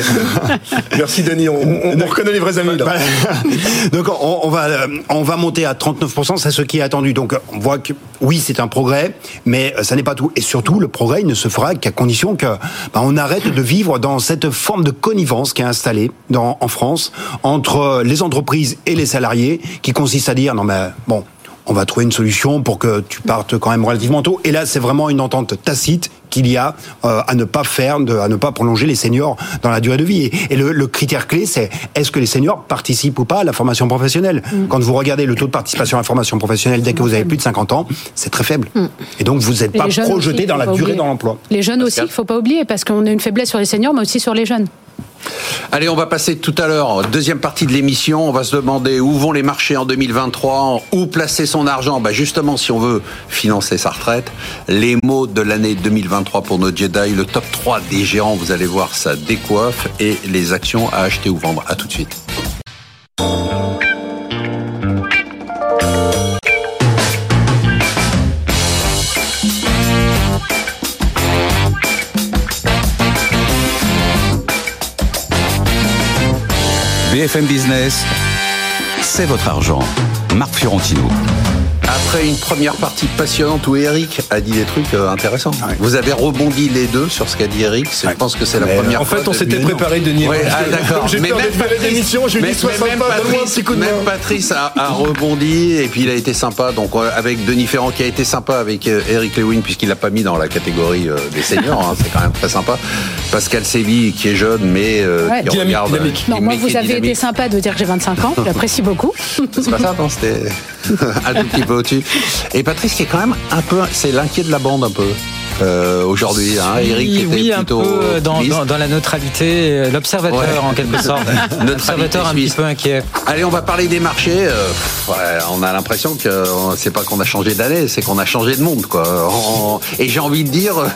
Merci Denis, on, reconnaît les vrais amis. Là. Donc on, va euh, on va monter à 39%, c'est ce qui est attendu. Donc on voit que oui c'est un progrès, mais ça n'est pas tout. Et surtout le progrès il ne se fera qu'à condition que bah, on arrête de vivre dans cette forme de connivence qui est installée dans, en France entre les entreprises et les salariés, qui consiste à dire non mais bon on va trouver une solution pour que tu partes quand même relativement tôt. Et là, c'est vraiment une entente tacite qu'il y a euh, à ne pas faire, de, à ne pas prolonger les seniors dans la durée de vie. Et, le, le, critère clé, c'est est-ce que les seniors participent ou pas à la formation professionnelle? Mm. Quand vous regardez le taux de participation à la formation professionnelle dès que vous avez plus de 50 ans, c'est très faible. Mm. Et donc vous n'êtes pas projeté dans la durée dans l'emploi. Les jeunes aussi, il ne faut pas oublier, parce qu'on a une faiblesse sur les seniors, mais aussi sur les jeunes. Allez, on va passer tout à l'heure, deuxième partie de l'émission. On va se demander où vont les marchés en 2023, où placer son argent. Bah justement, si on veut financer sa retraite, les mots de l'année 2023 pour nos Jedi, le top 3 des géants, vous allez voir, ça décoiffe et les actions à acheter ou vendre. À tout de suite. BFM Business, c'est votre argent. Marc Fiorentino. Après une première partie passionnante où Eric a dit des trucs euh, intéressants. Vous avez rebondi les deux sur ce qu'a dit Eric. Je pense que c'est la Mais, première En fois. fait, on s'était préparé, Denis. Ouais, ah, d'accord. J'ai Mais peur même d'émission, un Patrice, petit coup de main. même Patrice a, a rebondi et puis il a été sympa. Donc euh, avec Denis Ferrand qui a été sympa avec euh, Eric Lewin puisqu'il l'a pas mis dans la catégorie euh, des seniors. hein, c'est quand même très sympa. Pascal Séville qui est jeune mais euh, Ouais. qui Dynamique, regarde. dynamique. Non, moi, vous avez été sympa de dire que j'ai 25 ans. J'apprécie beaucoup. C'est pas ça, non C'était un tout petit peu au-dessus. Et Patrice qui est quand même un peu, c'est l'inquiet de la bande un peu euh, aujourd'hui. Hein. Eric oui, était oui, un plutôt peu dans, dans, dans la neutralité, euh, l'observateur Ouais. en quelque sorte. L'observateur un petit peu inquiet. Allez, on va parler des marchés. Euh, ouais, on a l'impression que euh, c'est pas qu'on a changé d'année, c'est qu'on a changé de monde, quoi. On- Et j'ai envie de dire, euh,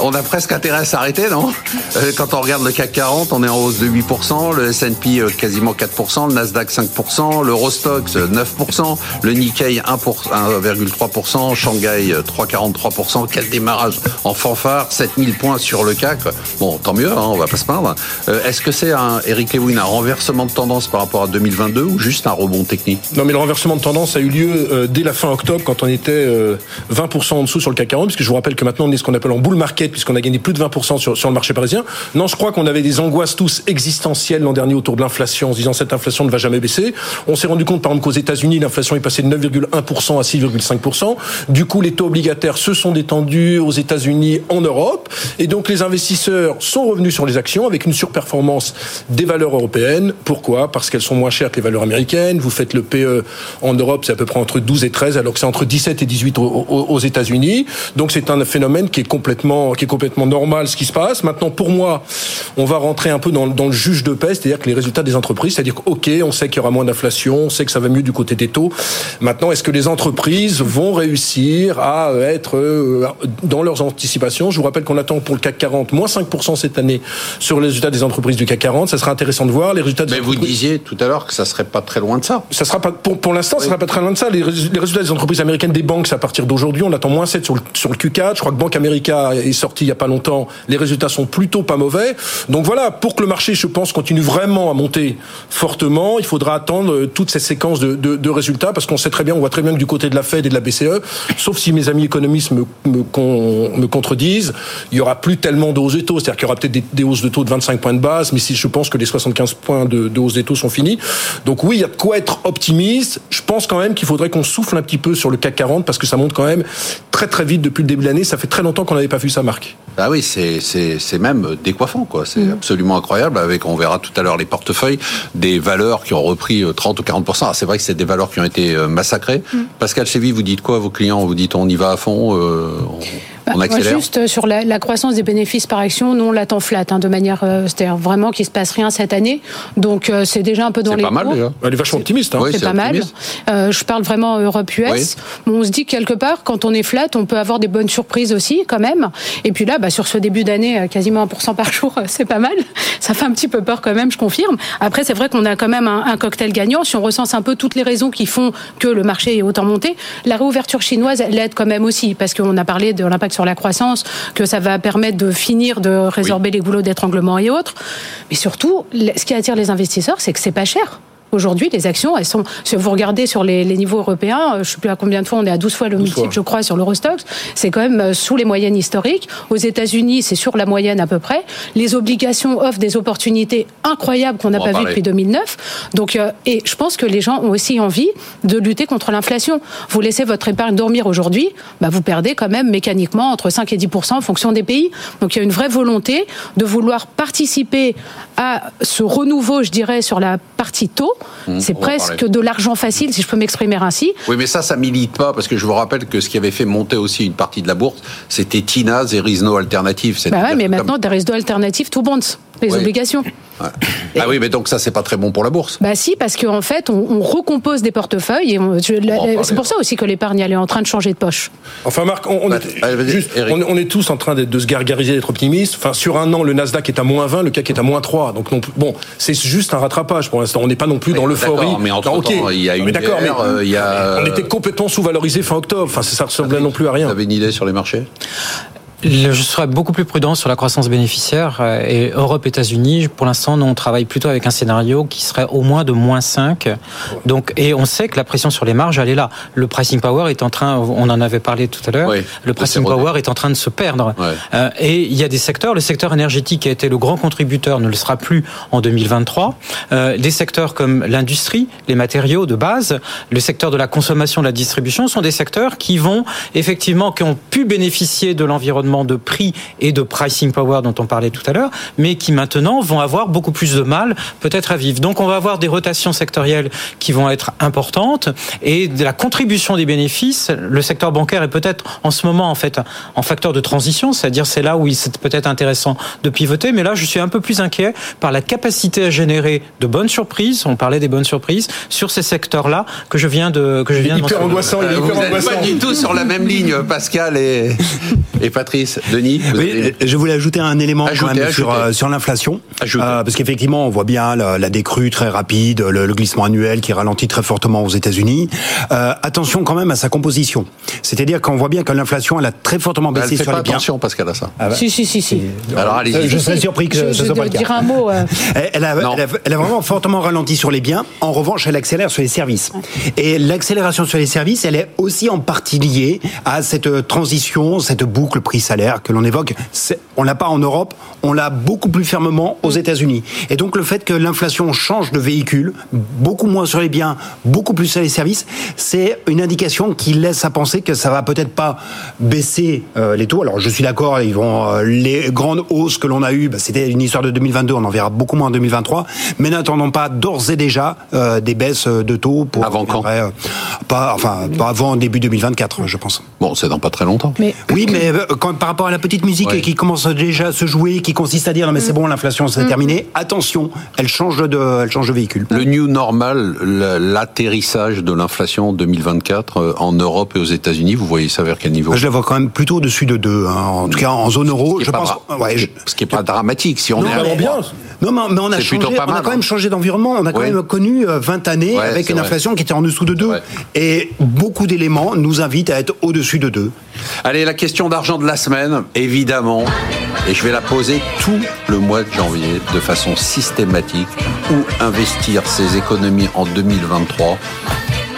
on a presque intérêt à s'arrêter, non? Euh, Quand on regarde le CAC 40, on est en hausse de 8%, le S&P euh, quasiment 4%, le Nasdaq 5%, le Rostox euh, 9%, le Nikkei 1 pour- 1,3%, Shanghai euh, 3,43%. Quel démarrage en fanfare, 7000 points sur le CAC. Bon, tant mieux, hein, on va pas se plaindre. Euh, Est-ce que c'est un Eric Lewin un renversement de tendance par rapport à 2022 ou juste un rebond technique? Non, mais le renversement de tendance a eu lieu euh, dès la fin octobre, quand on était euh, 20% en dessous sur le CAC 40, puisque je vous rappelle que maintenant on est ce qu'on appelle en bull market, puisqu'on a gagné plus de 20% sur, sur le marché parisien. Non, je crois qu'on avait des angoisses tous existentielles l'an dernier autour de l'inflation, en se disant cette inflation ne va jamais baisser. On s'est rendu compte, par exemple, qu'aux États-Unis, l'inflation est passée de 9,1% à 6,5%. Du coup, les taux obligataires se sont détendus aux États-Unis, en Europe, et donc les investisseurs sont revenus sur les actions avec une surperformance des valeurs européennes. Pourquoi? Parce qu'elles sont moins chères que les valeurs américaines. Vous faites le PE en Europe, c'est à peu près entre 12 et 13, alors que c'est entre 17 et 18 aux, États-Unis. Donc c'est un phénomène qui est complètement, qui est complètement normal ce qui se passe. Maintenant, pour moi, on va rentrer un peu dans, le juge de paix, c'est-à-dire que les résultats des entreprises, c'est-à-dire ok, on sait qu'il y aura moins d'inflation, on sait que ça va mieux du côté des taux. Maintenant, est-ce que les entreprises vont réussir à être euh, dans leurs anticipations Je vous rappelle qu'on attend pour le CAC 40 moins 5% cette année sur les résultats des entreprises du CAC 40. Ça sera intéressant de voir les résultats. Des Mais vous disiez tout à l'heure que ça serait pas très loin de ça. ça sera pas pour, pour l'instant, ça sera pas très loin de ça. Les, rés- les résultats des entreprises américaines des banques, c'est à partir d'aujourd'hui. On attend moins 7 sur le, sur le Q4. Je crois que Banque America est sorti il y a pas longtemps. Les résultats sont plutôt pas mauvais. Donc voilà, pour que le marché, je pense, continue vraiment à monter fortement, il faudra attendre euh, toute cette séquence de, de, de résultats parce qu'on sait très bien, on voit très bien que du côté de la Fed et de la BCE, sauf si mes amis économistes me, me, con- me contredisent, il y aura plus tellement de hausses de taux. C'est-à-dire qu'il y aura peut-être des, des hausses de taux de 25 points de base, mais si je pense que les 75 points de, de hausse des taux sont finis. Donc oui, il y a de quoi être optimiste. Je pense quand même qu'il faudrait qu'on souffle un petit peu sur le CAC 40 parce que ça monte quand même très très vite depuis le début de l'année. Ça fait très longtemps qu'on n'avait pas vu ça, Marc. Ah oui, c'est même décoiffant quoi. C'est absolument incroyable. Avec on verra tout à l'heure les portefeuilles des valeurs qui ont repris euh, 30 ou 40 Alors, C'est vrai que c'est des valeurs qui ont été euh, massacrées. Pascal Chevy, vous dites quoi à vos clients? Vous dites on y va à fond, euh, on, on moi, accélère. juste euh, sur la, la croissance des bénéfices par action, nous on l'attend flat, hein, de manière, euh, c'est-à-dire vraiment qu'il se passe rien cette année. Donc euh, c'est déjà un peu dans C'est les pas mal déjà. Elle est vachement optimiste. Hein. Oui, c'est c'est pas mal. Euh, je parle vraiment Europe-US. Oui. Mais on se dit que quelque part, quand on est flat, on peut avoir des bonnes surprises aussi, quand même. Et puis là, bah, sur ce début d'année, euh, quasiment 1% par jour, euh, c'est pas mal. Ça fait un petit peu peur quand même, je confirme. Après, c'est vrai qu'on a quand même un, un cocktail gagnant. Si on recense un peu toutes les raisons qui font que le marché est autant monté, la réouverture chinoise, elle aide quand même aussi, parce qu'on a parlé de l'impact sur la croissance, que ça va permettre de finir de résorber les goulots d'étranglement et autres. Mais surtout, ce qui attire les investisseurs, c'est que c'est pas cher. Aujourd'hui, les actions, elles sont. Si vous regardez sur les, les niveaux européens, euh, je sais plus à combien de fois, on est à 12 fois le 12 multiple, je crois, sur l'Eurostox. C'est quand même euh, sous les moyennes historiques. Aux États-Unis, c'est sur la moyenne à peu près. Les obligations offrent des opportunités incroyables qu'on n'a pas vues depuis 2009. Donc, euh, et je pense que les gens ont aussi envie de lutter contre l'inflation. Vous laissez votre épargne dormir aujourd'hui, bah vous perdez quand même mécaniquement entre 5 et 10% en fonction des pays. Donc, il y a une vraie volonté de vouloir participer à ce renouveau, je dirais, sur la partie taux. Mmh, c'est presque de l'argent facile, si je peux m'exprimer ainsi. Oui, mais ça, ça milite pas parce que je vous rappelle que ce qui avait fait monter aussi une partie de la bourse, c'était Tina et Rizno Alternative. Bah ouais, mais maintenant, des réseaux alternatifs, tout bonds, les Oui. obligations. comme- Ah oui, mais donc ça, c'est pas très bon pour la bourse. Bah si, parce qu'en fait, on, on recompose des portefeuilles et c'est pour ça aussi que l'épargne elle est en train de changer de poche. Enfin, Marc, on, on Bah, est, allez, vas-y, juste, Eric. on, est- on est tous en train de, de se gargariser, d'être optimistes. Enfin, sur un an, le Nasdaq est à moins 20, le CAC est à moins 3. Donc, non plus- bon, c'est juste un rattrapage pour l'instant. On n'est pas non plus dans l'euphorie. mais entre Non, temps, il y a Mais une d'accord, mais euh, il y a, on était complètement sous-valorisé fin octobre. Enfin, ça, ça ressemblait non plus à Vous rien. avez une idée sur les marchés? Je serais beaucoup plus prudent sur la croissance bénéficiaire et Europe-États-Unis. Pour l'instant, nous on travaille plutôt avec un scénario qui serait au moins de moins 5. Donc, et on sait que la pression sur les marges, elle est là. Le pricing power est en train, on en avait parlé tout à l'heure. le pricing power est en train de se perdre. et il y a des secteurs. Le secteur énergétique qui a été le grand contributeur ne le sera plus en 2023. des secteurs comme l'industrie, les matériaux de base, le secteur de la consommation, de la distribution sont des secteurs qui vont effectivement, qui ont pu bénéficier de l'environnement de prix et de pricing power dont on parlait tout à l'heure, mais qui maintenant vont avoir beaucoup plus de mal peut-être à vivre. Donc on va avoir des rotations sectorielles qui vont être importantes et de la contribution des bénéfices. Le secteur bancaire est peut-être en ce moment en fait en facteur de transition, c'est-à-dire c'est là où il c'est peut-être intéressant de pivoter, mais là je suis un peu plus inquiet par la capacité à générer de bonnes surprises. On parlait des bonnes surprises sur ces secteurs-là que je viens de que je viens hyper de angoissant, il est hyper angoissant. Pas du tout sur la même ligne, Pascal et, et Patrice. Denis, je voulais ajouter un élément quand même sur euh, sur l'inflation, euh, parce qu'effectivement on voit bien la, la décrue très rapide, le, glissement annuel qui ralentit très fortement aux États-Unis. Euh, attention quand même à sa composition, c'est-à-dire qu'on voit bien que l'inflation elle a très fortement baissé elle fait sur pas les biens. Attention Pascal à ça. Ah bah. Si si si si. Alors allez-y. Je serais surpris que je, ce soit pas le cas. Dire un mot. Euh. Elle, a, elle, a, vraiment fortement ralenti sur les biens. En revanche, elle accélère sur les services. Et l'accélération sur les services, elle est aussi en partie liée à cette transition, cette boucle prix-salaire que l'on évoque. On l'a pas en Europe, on l'a beaucoup plus fermement aux États-Unis. Et donc le fait que l'inflation change de véhicule, beaucoup moins sur les biens, beaucoup plus sur les services, c'est une indication qui laisse à penser que ça va peut-être pas baisser euh, les taux. Alors je suis d'accord, ils vont euh, les grandes hausses que l'on a eues, bah, c'était une histoire de 2022, on en verra beaucoup moins en 2023. Mais n'attendons pas d'ores et déjà euh, des baisses de taux pour avant quand? Pas enfin pas avant début 2024, je pense. Bon, c'est dans pas très longtemps. Mais... Oui, mais quand, par rapport à la petite musique qui commence déjà à se jouer, qui consiste à dire non mais c'est bon, l'inflation c'est mm. terminé. Attention, elle change de, elle change de véhicule. Le new normal, l'atterrissage de l'inflation 2024 euh, en Europe et aux États-Unis, vous voyez ça vers quel niveau? Je la vois quand même plutôt au-dessus de 2. Hein. En tout cas, en zone euro, je pense. Ouais, Ce qui n'est pas dramatique. Si on non, est bien. Non, mais on a, changé, on a quand même hein. changé d'environnement. On a quand même connu 20 euh, années avec une inflation qui était en dessous de 2. Et beaucoup d'éléments nous invitent à être au-dessus de 2. Allez, la question d'argent de la évidemment. Et je vais la poser tout le mois de janvier de façon systématique. Où investir ses économies en 2023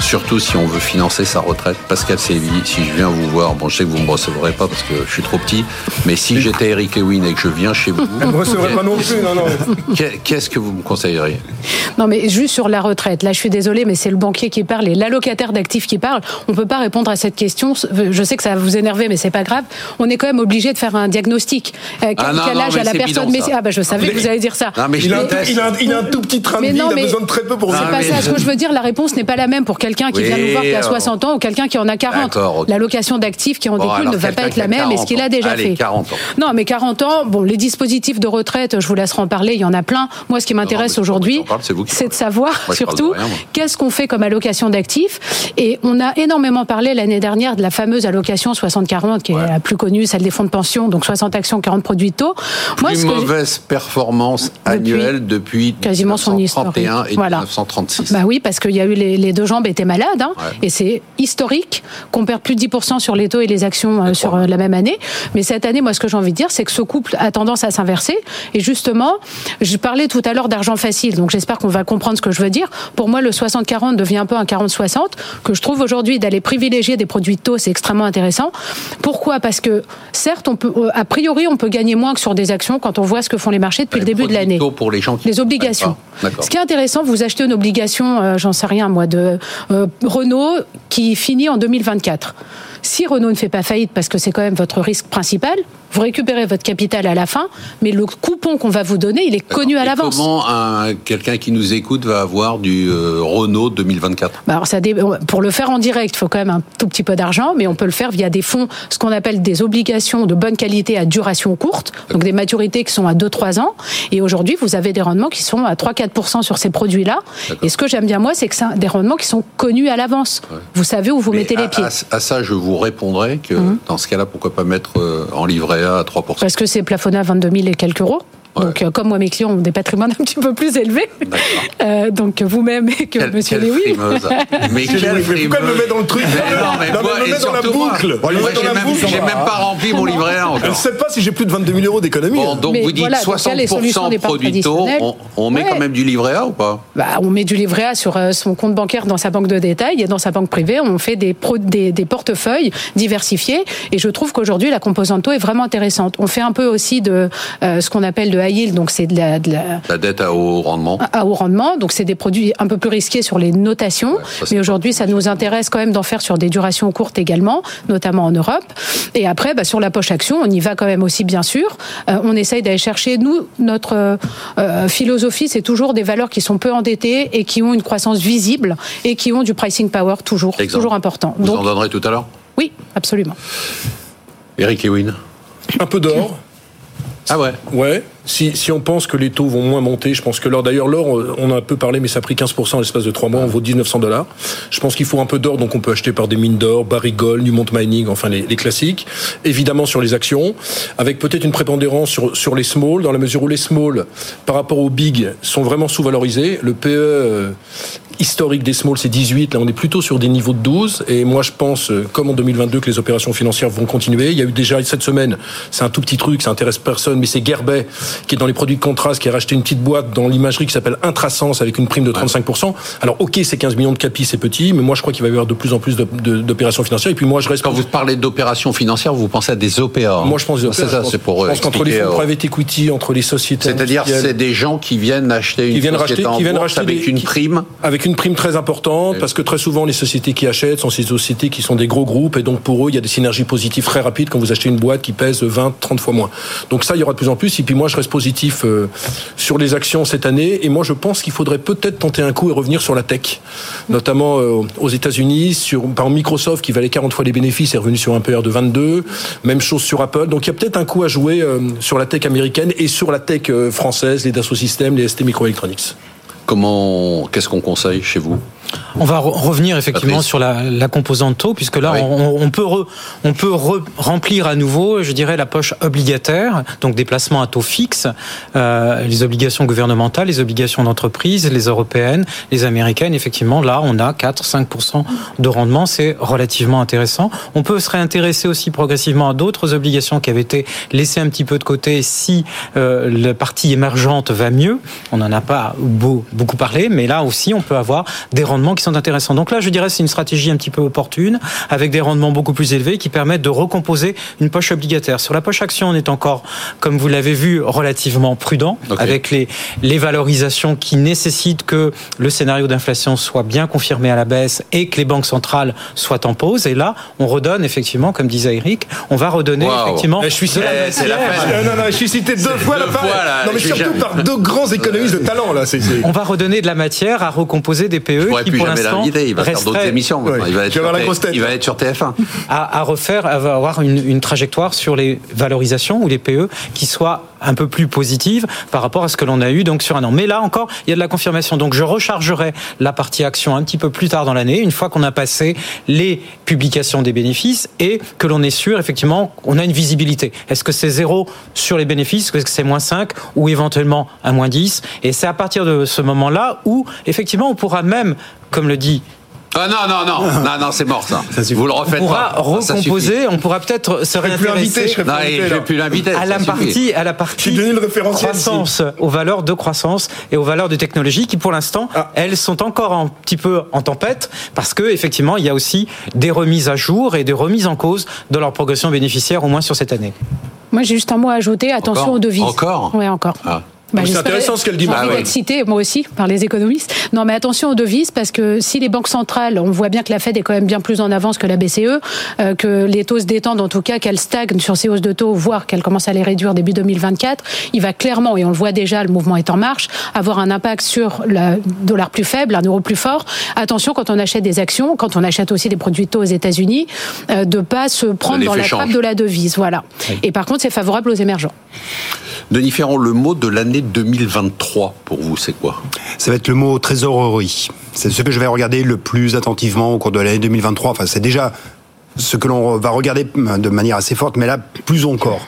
Surtout si on veut financer sa retraite. Pascal Séville, si je viens vous voir, bon, je sais que vous ne me recevrez pas parce que je suis trop petit, mais si j'étais Eric Lewin et que je viens chez vous. Je ne recevrez pas non plus, non, non. Qu'est-ce que vous me conseilleriez Non, mais juste sur la retraite. Là, je suis désolé, mais c'est le banquier qui parle et l'allocataire d'actifs qui parle. On ne peut pas répondre à cette question. Je sais que ça va vous énerver, mais c'est pas grave. On est quand même obligé de faire un diagnostic. Euh, quel, ah âge a la personne mais Ah, bah, je savais que vous allez dire ça. mais il, a un, tout petit train de vie, il a besoin de très peu pour C'est pas ça. Ce que je veux dire, la réponse n'est pas la même pour quelqu'un qui vient nous voir qui a 60 ans ou quelqu'un qui en a 40. L'allocation d'actifs qui en découle ne va pas être la même et ce qu'il a déjà fait. Non, mais 40 ans, bon, les dispositifs de retraite, je vous laisserai en parler, il y en a plein. Moi, ce qui m'intéresse aujourd'hui, c'est de savoir surtout qu'est-ce qu'on fait comme allocation d'actifs? Et on a énormément parlé l'année dernière de la fameuse allocation 60-40, qui est la plus connue, celle des fonds de pension, donc 60 actions, 40 produits de taux. Moi, plus mauvaise performance annuelle depuis quasiment son histoire. et 1936. Bah oui, parce qu'il y a eu les, deux jambes étaient malades. Hein. Et c'est historique qu'on perd plus de 10% sur les taux et les actions euh, sur euh, la même année. Mais cette année, moi, ce que j'ai envie de dire, c'est que ce couple a tendance à s'inverser. Et justement, je parlais tout à l'heure d'argent facile, donc j'espère qu'on va comprendre ce que je veux dire. Pour moi, le 60-40 devient un peu un 40-60, que je trouve aujourd'hui d'aller privilégier des produits de taux, c'est extrêmement intéressant. Pourquoi? Parce que, certes, on peut, euh, a priori, on peut gagner moins que sur des actions quand on voit ce que font les marchés depuis le début de l'année. pour les gens qui Les obligations. Ce qui est intéressant, vous achetez une obligation, j'en sais rien, moi, de Renault qui finit en 2024. Si Renault ne fait pas faillite, parce que c'est quand même votre risque principal, vous récupérez votre capital à la fin, mais le coupon qu'on va vous donner, il est connu à l'avance. Comment quelqu'un qui nous écoute va avoir du euh, Renault 2024 bah alors ça, Pour le faire en direct, il faut quand même un tout petit peu d'argent, mais on peut le faire via des fonds, ce qu'on appelle des obligations de bonne qualité à duration courte, donc des maturités qui sont à 2-3 ans. Et aujourd'hui, vous avez des rendements qui sont à 3-4% sur ces produits-là. Et ce que j'aime bien, moi, c'est que c'est des rendements qui sont connus à l'avance. Vous savez où vous mettez les pieds. À, ça, je vous répondrai que mmh. dans ce cas-là, pourquoi pas mettre euh, en livret A à 3%. Parce que c'est plafonné à 22 000 et quelques euros. Donc, euh, comme moi, mes clients ont des patrimoines un petit peu plus élevés. Euh, donc, vous-même et que Monsieur Léoui. mais quelle Pourquoi elle me met dans le truc Non, mais moi, me met dans la boucle. Moi, j'ai même, même, pas rempli mon livret A encore. ne sais pas si j'ai plus de 22 000 euros d'économie. Bon, donc Mais vous dites voilà, donc il y a les solutions 60% d'épargne produits taux, on, on met Ouais. quand même du livret A ou pas Bah, on met du livret A sur euh, son compte bancaire dans sa banque de détail et dans sa banque privée, on fait des, pro- des, des portefeuilles diversifiés. Et je trouve qu'aujourd'hui, la composante taux est vraiment intéressante. On fait un peu aussi de euh, ce qu'on appelle de high yield, donc c'est de la, de la La dette à haut rendement. à haut rendement. Donc, c'est des produits un peu plus risqués sur les notations. ça, mais aujourd'hui, ça nous intéresse quand même d'en faire sur des durations courtes également, notamment en Europe. Et après, bah, sur la poche action, on y va quand même aussi, bien sûr. Euh, on essaye d'aller chercher. Nous, notre euh, euh, philosophie, c'est toujours des valeurs qui sont peu endettées et qui ont une croissance visible et qui ont du pricing power toujours, Exemple. toujours important. Vous en Donc, donnerez tout à l'heure? Oui, absolument. Eric Lewin. Un peu d'or. Ah ouais? Ouais. Si, on pense que les taux vont moins monter, je pense que l'or, d'ailleurs, l'or, euh, on a un peu parlé, mais ça a pris 15% en l'espace de 3 mois, on vaut 1900 dollars. Je pense qu'il faut un peu d'or, donc on peut acheter par des mines d'or, Barrick Gold, Newmont Mining, enfin les, les classiques. Évidemment sur les actions, avec peut-être une prépondérance sur, sur les small, dans la mesure où les small, par rapport aux big, sont vraiment sous-valorisés. Le PE euh, historique des small, c'est 18, là on est plutôt sur des niveaux de 12, et moi je pense, euh, comme en 2022, que les opérations financières vont continuer. Il y a eu déjà cette semaine, c'est un tout petit truc, ça intéresse personne, mais c'est Gerbet, qui est dans les produits de contraste, qui a racheté une petite boîte dans l'imagerie qui s'appelle Intrasense avec une prime de 35%. Alors ok, c'est 15 millions de capis, c'est petit, mais moi je crois qu'il va y avoir de plus en plus d'opérations financières. Et puis moi je reste Quand vous parlez d'opérations financières, vous pensez à des OPA. hein moi, je pense, C'est ça, pense- c'est pour Je pense qu'entre les fonds euh, private equity, entre les sociétés. C'est-à-dire, c'est des gens qui viennent acheter une qui viennent racheter, en qui viennent bourse racheter avec des- une prime. avec une prime très importante, parce que très souvent les sociétés qui achètent sont ces sociétés qui sont des gros groupes, et donc pour eux il y a des synergies positives très rapides quand vous achetez une boîte qui pèse 20, 30 fois moins. Donc ça il y aura de plus en plus. Et puis moi je reste positif euh, sur les actions cette année, et moi je pense qu'il faudrait peut-être tenter un coup et revenir sur la tech, notamment euh, aux États-Unis, sur par Microsoft qui valait 40 fois les bénéfices est revenu sur un PR de 22. Même chose sur Apple. Donc il y a peut-être un coup à jouer euh, sur la tech américaine et sur la tech française, les Dassault Systèmes, les ST Microelectronics. Comment, qu'est-ce qu'on conseille chez vous? On va re- revenir effectivement Patrice. sur la, la composante taux, puisque là, Oui. on, on peut, re- on peut re- remplir à nouveau, je dirais, la poche obligataire, donc des placements à taux fixe, euh, les obligations gouvernementales, les obligations d'entreprise, les européennes, les américaines. Effectivement, là, on a 4-5% de rendement, c'est relativement intéressant. On peut se réintéresser aussi progressivement à d'autres obligations qui avaient été laissées un petit peu de côté si euh, la partie émergente va mieux. On n'en a pas beau- beaucoup parlé, mais là aussi, on peut avoir des rendements qui sont intéressants. Donc là, je dirais, c'est une stratégie un petit peu opportune, avec des rendements beaucoup plus élevés qui permettent de recomposer une poche obligataire. Sur la poche action, on est encore, comme vous l'avez vu, relativement prudent, avec les, les valorisations qui nécessitent que le scénario d'inflation soit bien confirmé à la baisse et que les banques centrales soient en pause. Et là, on redonne effectivement, comme disait Eric, on va redonner effectivement. Je suis la la cité deux fois deux là, fois, là, Non, mais surtout jamais- par deux grands économistes de talent, là. On va redonner de la matière à recomposer des PE qui plus pour jamais l'instant l'inviter. Il va faire d'autres émissions. Ouais. Il va être sur la. Il va être sur TF1. à, à refaire, à avoir une, une trajectoire sur les valorisations ou les PE qui soit un peu plus positive par rapport à ce que l'on a eu donc sur un an. Mais là encore, il y a de la confirmation. Donc je rechargerai la partie action un petit peu plus tard dans l'année, une fois qu'on a passé les publications des bénéfices et que l'on est sûr, effectivement, on a une visibilité. Est-ce que c'est zéro sur les bénéfices, est-ce que c'est moins 5 ou éventuellement un moins 10 Et c'est à partir de ce moment-là où, effectivement, on pourra même, comme le dit Ah non, non, non, non, non, c'est mort ça. Vous le on refaites pourra pas. Ça suffit. recomposer, on pourra peut-être se serais plus invité, réintéresser je vais plus l'inviter. à la ça suffit. partie, à la partie donné le référentiel croissance, aux valeurs de croissance et aux valeurs de technologie qui, pour l'instant, Ah. elles sont encore un petit peu en tempête parce que effectivement, il y a aussi des remises à jour et des remises en cause de leur progression bénéficiaire, au moins sur cette année. Moi, j'ai juste un mot à ajouter. Attention Encore aux devises. Encore Oui, encore. Ah. Bah, c'est intéressant ce qu'elle dit, J'ai envie d'être citée, moi aussi, par les économistes. Non, mais attention aux devises, parce que si les banques centrales, on voit bien que la Fed est quand même bien plus en avance que la BCE, euh, que les taux se détendent, en tout cas qu'elle stagne sur ces hausses de taux, voire qu'elle commence à les réduire début 2024, il va clairement, et on le voit déjà, le mouvement est en marche, avoir un impact sur le dollar plus faible, un euro plus fort. Attention quand on achète des actions, quand on achète aussi des produits de taux aux États-Unis, euh, de pas se prendre dans la trappe de la devise. Voilà. Et par contre, c'est favorable aux émergents. Denis Ferrand, le mot de l'année 2023 pour vous, c'est quoi? Ça va être le mot trésorerie. C'est ce que je vais regarder le plus attentivement au cours de l'année 2023. Enfin, c'est déjà ce que l'on va regarder de manière assez forte, mais là plus encore.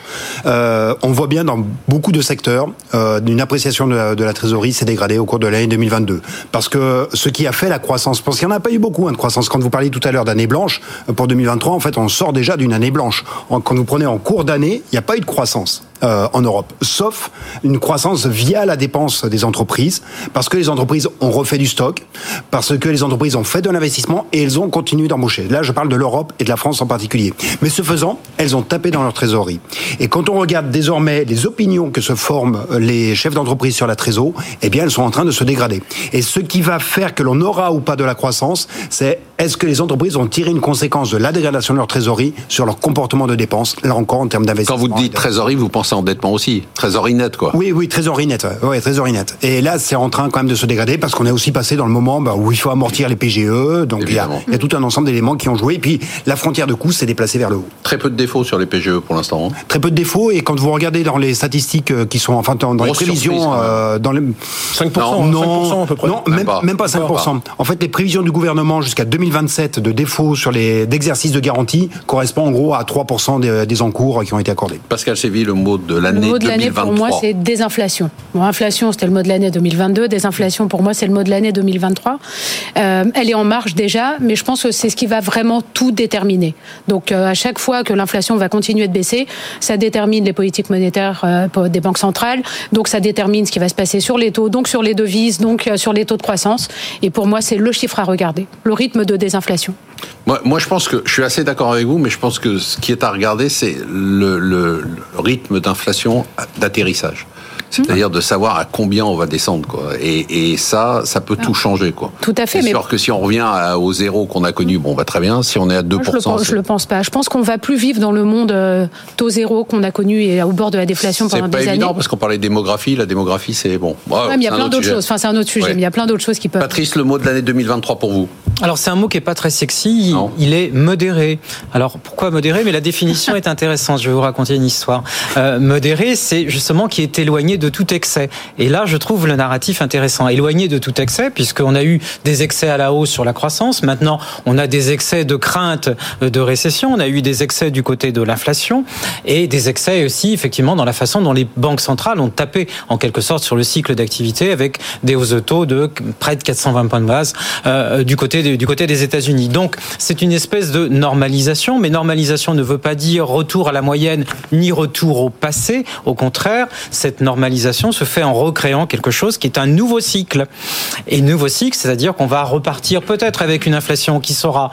Euh, on voit bien dans beaucoup de secteurs euh, une appréciation de la, de la trésorerie s'est dégradée au cours de l'année 2022, parce que ce qui a fait la croissance, parce qu'il n'y en a pas eu beaucoup hein, de croissance. Quand vous parliez tout à l'heure d'année blanche pour 2023, en fait, on sort déjà d'une année blanche. Quand vous prenez en cours d'année, il n'y a pas eu de croissance. Euh, en Europe, sauf une croissance via la dépense des entreprises, parce que les entreprises ont refait du stock, parce que les entreprises ont fait de l'investissement et elles ont continué d'embaucher. Là, je parle de l'Europe et de la France en particulier. Mais ce faisant, elles ont tapé dans leur trésorerie. Et quand on regarde désormais les opinions que se forment les chefs d'entreprise sur la trésorerie, eh bien, elles sont en train de se dégrader. Et ce qui va faire que l'on aura ou pas de la croissance, c'est est-ce que les entreprises ont tiré une conséquence de la dégradation de leur trésorerie sur leur comportement de dépenses, là encore en termes d'investissement. Quand vous dites trésorerie, vous pensez endettement aussi, trésorerie nette quoi. Oui, oui, trésorerie nette, ouais, trésorerie nette. Et là, c'est en train quand même de se dégrader parce qu'on est aussi passé dans le moment bah, où il faut amortir les PGE, donc il y, a, il y, a, tout un ensemble d'éléments qui ont joué. Et puis la frontière de coût s'est déplacée vers le haut. Très peu de défauts sur les PGE pour l'instant. Hein. Très peu de défauts et quand vous regardez dans les statistiques euh, qui sont enfin dans, dans les prévisions, euh, dans les 5%, non, non, 5% à peu près. Non, même, même pas, même pas 5%. En fait, les prévisions du gouvernement jusqu'à 2027 de défauts sur les d'exercices de garantie correspond en gros à 3% des, des, encours qui ont été accordés. Pascal Séville, le mot de l'année 2023. Le mot de l'année pour moi, c'est désinflation. Bon, inflation, c'était le mot de l'année 2022. Désinflation, pour moi, c'est le mot de l'année 2023. Euh, elle est en marche déjà, mais je pense que c'est ce qui va vraiment tout déterminer. Donc, euh, à chaque fois que l'inflation va continuer de baisser, ça détermine les politiques monétaires euh, des banques centrales. Donc, ça détermine ce qui va se passer sur les taux, donc sur les devises, donc sur les taux de croissance. Et pour moi, c'est le chiffre à regarder, le rythme de désinflation. Moi, je pense que je suis assez d'accord avec vous, mais je pense que ce qui est à regarder, c'est le rythme d'inflation d'atterrissage. C'est-à-dire de savoir à combien on va descendre, quoi. Et, et ça, ça peut ah. tout changer, quoi. Tout à fait. C'est sûr que si on revient à, au zéro qu'on a connu, bon, bah très bien. Si on est à 2%. Moi, je, le pense, je le pense pas. Je pense qu'on va plus vivre dans le monde euh, taux zéro qu'on a connu et au bord de la déflation pendant des années. C'est pas évident parce qu'on parlait de démographie. La démographie, c'est bon. Ouais, mais il y a plein d'autres choses. Enfin, c'est un autre sujet. Ouais. Mais il y a plein d'autres choses qui peuvent. Patrice, le mot de l'année 2023 pour vous. Alors, c'est un mot qui est pas très sexy. Il est modéré. Alors, pourquoi modéré? Mais la définition est intéressante. Je vais vous raconter une histoire. Euh, modéré, c'est justement qui est éloigné de tout excès. Et là, je trouve le narratif intéressant, éloigné de tout excès, puisqu'on a eu des excès à la hausse sur la croissance. Maintenant, on a des excès de crainte de récession. On a eu des excès du côté de l'inflation et des excès aussi, effectivement, dans la façon dont les banques centrales ont tapé, en quelque sorte, sur le cycle d'activité avec des hausses de taux de près de 420 points de base euh, du côté de, du côté des États-Unis. Donc, c'est une espèce de normalisation, mais normalisation ne veut pas dire retour à la moyenne ni retour au passé. Au contraire, cette normalisation se fait en recréant quelque chose qui est un nouveau cycle. Et nouveau cycle, c'est-à-dire qu'on va repartir peut-être avec une inflation qui sera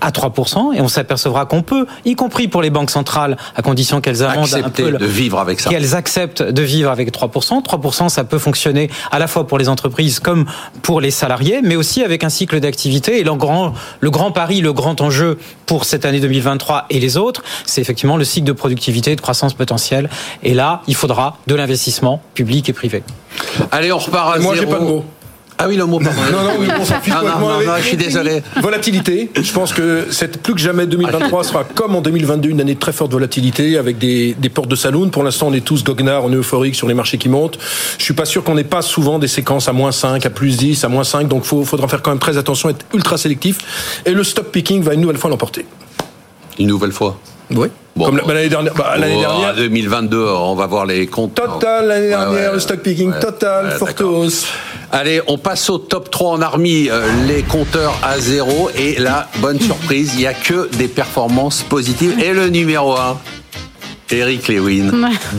à 3% et on s'apercevra qu'on peut, y compris pour les banques centrales, à condition qu'elles amendent un peu, de vivre avec ça, qu'elles acceptent de vivre avec 3%. 3%, ça peut fonctionner à la fois pour les entreprises comme pour les salariés, mais aussi avec un cycle d'activité. Et le grand, le grand pari, le grand enjeu pour cette année 2023 et les autres, c'est effectivement le cycle de productivité et de croissance potentielle. Et là, il faudra de l'investissement public et privé. Allez, on repart à Moi, zéro. j'ai pas de mots. Ah oui, le mot, pardon. non, non, oui, on s'en fiche non, non, non, non, je suis désolé. Volatilité. Je pense que cette, plus que jamais 2023 sera comme en 2022 une année de très forte volatilité avec des, des portes de saloon. Pour l'instant, on est tous goguenards, on est euphorique sur les marchés qui montent. Je suis pas sûr qu'on n'ait pas souvent des séquences à moins 5, à plus 10, à moins 5. Donc, il faudra faire quand même très attention, être ultra sélectif. Et le stock picking va une nouvelle fois l'emporter. Une nouvelle fois Oui. Bon, Comme l'année dernière. Bah, l'année oh, dernière. 2022, on va voir les comptes. Total, l'année dernière, ouais, ouais, le stock picking, ouais, total, forte hausse. Allez, on passe au top 3 en army, euh, les compteurs à zéro. Et là, bonne surprise, il n'y a que des performances positives. Et le numéro 1 Eric Lewin,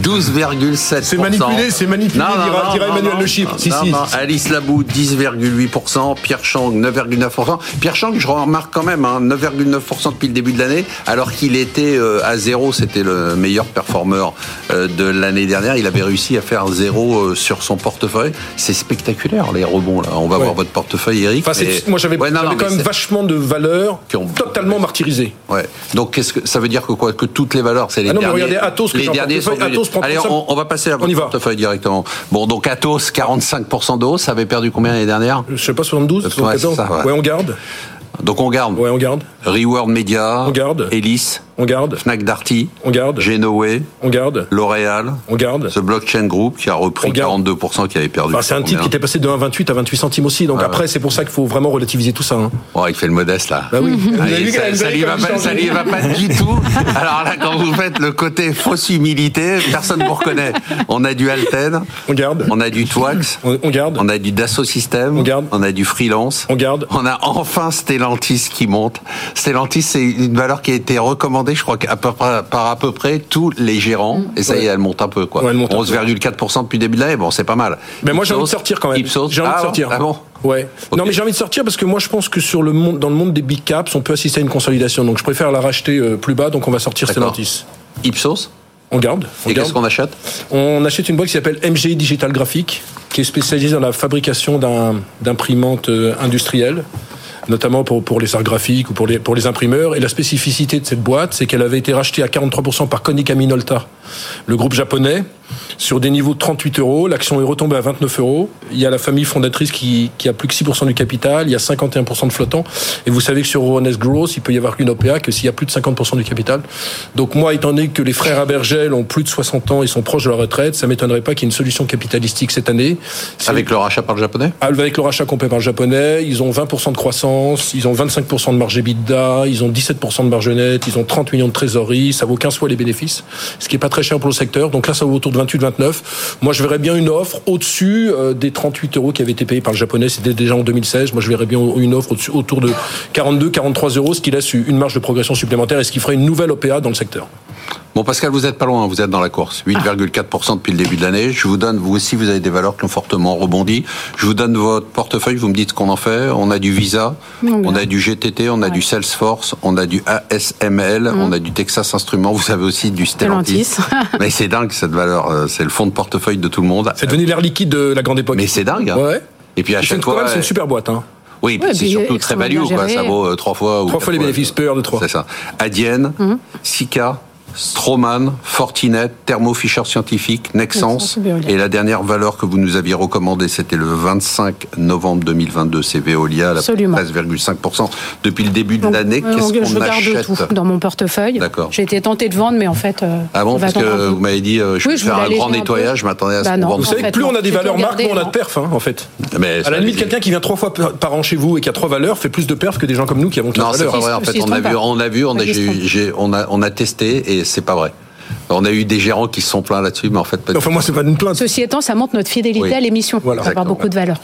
12,7%. C'est manipulé, c'est manipulé, non, dira, non, dira non, Emmanuel Le Chypre. Si, si. Alice Labou, 10,8%. Pierre Chang, 9,9%. Pierre Chang, je remarque quand même, hein, 9,9% depuis le début de l'année, alors qu'il était euh, à zéro, c'était le meilleur performeur euh, de l'année dernière. Il avait réussi à faire zéro euh, sur son portefeuille. C'est spectaculaire, les rebonds, là. On va ouais. voir votre portefeuille, Eric. Enfin, mais... Moi, j'avais ouais, quand même vachement de valeurs ont... totalement martyrisées. Ouais. Donc, qu'est-ce que ça veut dire que quoi? Que toutes les valeurs, c'est les ah non, derniers Atos, les derniers sont Atos prend Allez, on, on, va passer à votre portefeuille directement. Bon, donc Atos, 45% de hausse, ça avait perdu combien l'année dernière Je sais pas, 72, 74 ouais, ça, ouais. ouais, on garde. Donc on garde. Ouais, on garde. Reward Media. On garde. Elis. On garde. Fnac Darty, On garde. Genoway, On garde. L'Oréal, On garde. The Blockchain Group qui a repris On garde. 42% qui avait perdu. Enfin, c'est un titre qui était passé de 1,28 à 28 centimes aussi. Donc après, ouais. c'est pour ça qu'il faut vraiment relativiser tout ça. hein. Oh, il fait le modeste là. Bah oui. Allez, ça, ça lui va pas, il ça lui va pas du tout. Alors là, quand vous faites le côté fausse humilité, personne vous reconnaît. On a du Alten, On garde. on a du Twax, On, on garde. on a du Dassault Systèmes, On garde. on a du Freelance. On garde. On a enfin Stellantis qui monte. Stellantis, c'est une valeur qui a été recommandée, je crois, qu'à peu près- par à peu près tous les gérants. Et ça y est, elle monte un peu, quoi. Ouais, elle monte un peu. 11,4% depuis le début de l'année. Bon, c'est pas mal. Mais moi j'ai envie de sortir quand même. Ipsos- J'ai envie ah de sortir. Ah bon Ouais. Non mais j'ai envie de sortir parce que moi je pense que sur le monde, dans le monde des big caps, on peut assister à une consolidation. Donc je préfère la racheter euh, plus bas. Donc on va sortir. Stellantis. Ipsos On garde. On Et garde. qu'est-ce qu'on achète On achète une boîte qui s'appelle MG Digital Graphic, qui est spécialisée dans la fabrication d'un- d'imprimantes euh, industrielles, notamment pour, pour les arts graphiques ou pour les, pour les imprimeurs. Et la spécificité de cette boîte, c'est qu'elle avait été rachetée à 43% par Konica Minolta, le groupe japonais, sur des niveaux de 38 euros. L'action est retombée à 29 euros. Il y a la famille fondatrice qui, qui a plus que 6% du capital. Il y a 51% de flottants. Et vous savez que sur Honest Growth, il peut y avoir une OPA que s'il y a plus de 50% du capital. Donc moi, étant donné que les frères Abergel ont plus de 60 ans et sont proches de la retraite, ça m'étonnerait pas qu'il y ait une solution capitalistique cette année. Avec le rachat par le japonais? Avec le rachat complet par le japonais, ils ont 20% de croissance, ils ont 25% de marge EBITDA, ils ont 17% de marge nette, ils ont 30 millions de trésorerie, ça vaut 15 fois les bénéfices, ce qui est pas très cher pour le secteur. Donc là, ça vaut autour de 28-29. Moi, je verrais bien une offre au-dessus euh, des 38 euros qui avaient été payés par le japonais. C'était déjà en 2016. Moi, je verrais bien une offre au-dessus, autour de 42-43 euros, ce qui laisse une marge de progression supplémentaire et ce qui ferait une nouvelle OPA dans le secteur. Bon, Pascal, vous êtes pas loin, vous êtes dans la course. 8,4% depuis le début de l'année. Je vous donne, vous aussi, vous avez des valeurs qui ont fortement rebondi. Je vous donne votre portefeuille, vous me dites ce qu'on en fait. On a du Visa, on a du GTT, on a du Salesforce, on a du ASML, on a du Texas Instruments, vous avez aussi du Stellantis. Stellantis. Mais c'est dingue, cette valeur. euh, C'est le fond de portefeuille de tout le monde. C'est devenu l'air liquide de la grande époque. Mais c'est dingue. hein. Ouais. Et puis à chaque fois. c'est une super boîte. Hein. Oui, puis Ouais, c'est surtout très value, quoi. Ça vaut euh, trois fois ou Trois fois les bénéfices, peur de trois. C'est ça. Adienne, Sika, Stroman, Fortinet, Thermo Fisher Scientific, Nexens. Et la dernière valeur que vous nous aviez recommandée, c'était le 25 novembre 2022, c'est Veolia, à la Absolument. 13,5% depuis le début de l'année. euh, Qu'est-ce je qu'on garde achète tout dans mon portefeuille. D'accord. J'ai été tentée de vendre, mais en fait, euh, Ah on bon, parce que vous m'avez dit, euh, je vais faire un grand nettoyage, je m'attendais à ce Bah qu'on non. vende. Vous savez, fait, plus non. on a des valeurs marques, moins on a non. de perf, hein, en fait. Mais À la limite, quelqu'un qui vient trois fois par an chez vous et qui a trois valeurs fait plus de perf que des gens comme nous qui avons Non, quatre c'est valeurs. pas vrai. En fait, on a vu, a, on a testé et c'est pas vrai. On a eu des gérants qui se sont plaints là-dessus, mais en fait, pas du Enfin, moi, c'est pas une plainte. Ceci étant, ça montre notre fidélité Oui. à l'émission. Voilà. on va avoir beaucoup de valeur.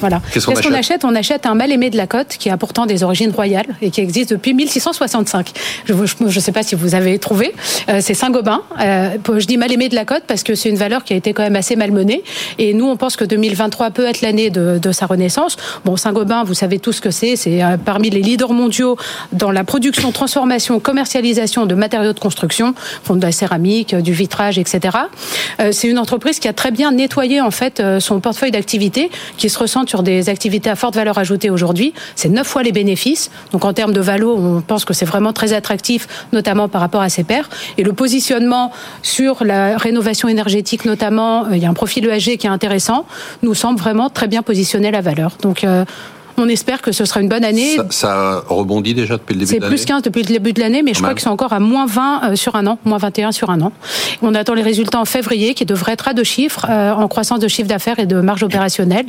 Voilà. Qu'est-ce qu'on achète On achète un mal aimé de la côte qui a pourtant des origines royales et qui existe depuis 1665. Je ne sais pas si vous avez trouvé. Euh, c'est Saint-Gobain. Euh, je dis mal aimé de la côte parce que c'est une valeur qui a été quand même assez malmenée. Et nous, on pense que 2023 peut être l'année de, de sa renaissance. Bon, Saint-Gobain, vous savez tout ce que c'est. C'est euh, parmi les leaders mondiaux dans la production, transformation, commercialisation de matériaux de construction, font de la céramique, du vitrage, etc. Euh, c'est une entreprise qui a très bien nettoyé en fait son portefeuille d'activités, qui se ressent sur des activités à forte valeur ajoutée aujourd'hui. C'est neuf fois les bénéfices. Donc en termes de valo, on pense que c'est vraiment très attractif, notamment par rapport à ses pairs. Et le positionnement sur la rénovation énergétique, notamment, euh, il y a un profil ESG qui est intéressant, nous semble vraiment très bien positionner la valeur. Donc euh, on espère que ce sera une bonne année. Ça, ça rebondit déjà depuis le début C'est de l'année plus 15 depuis le début de l'année, mais je crois qu'ils sont encore à moins 20 euh, sur un an, moins 21 sur un an. On attend les résultats en février, qui devraient être à deux chiffres, euh, en croissance de chiffre d'affaires et de marge opérationnelle.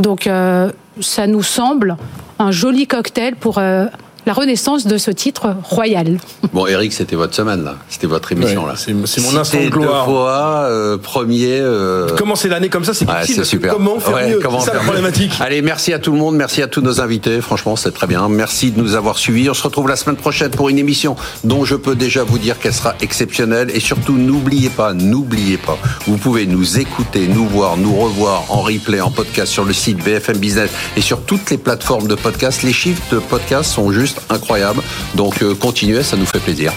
Donc, euh, ça nous semble un joli cocktail pour euh, la renaissance de ce titre royal. Bon, Eric, c'était votre semaine, là. C'était votre émission, Ouais, là. c'est- mon instant de gloire. deux fois, euh, premier. euh, Commencer l'année comme ça, c'est Ouais, difficile. c'est super. Comment faire Ouais, mieux comment C'est ça faire la problématique. Allez, merci à tout le monde, merci à tous nos invités. Franchement, c'est très bien. Merci de nous avoir suivis. On se retrouve la semaine prochaine pour une émission dont je peux déjà vous dire qu'elle sera exceptionnelle. Et surtout, n'oubliez pas, n'oubliez pas, vous pouvez nous écouter, nous voir, nous revoir en replay, en podcast sur le site BFM Business et sur toutes les plateformes de podcast. Les chiffres de podcast sont juste incroyables. Donc, euh, continuez, ça nous fait plaisir.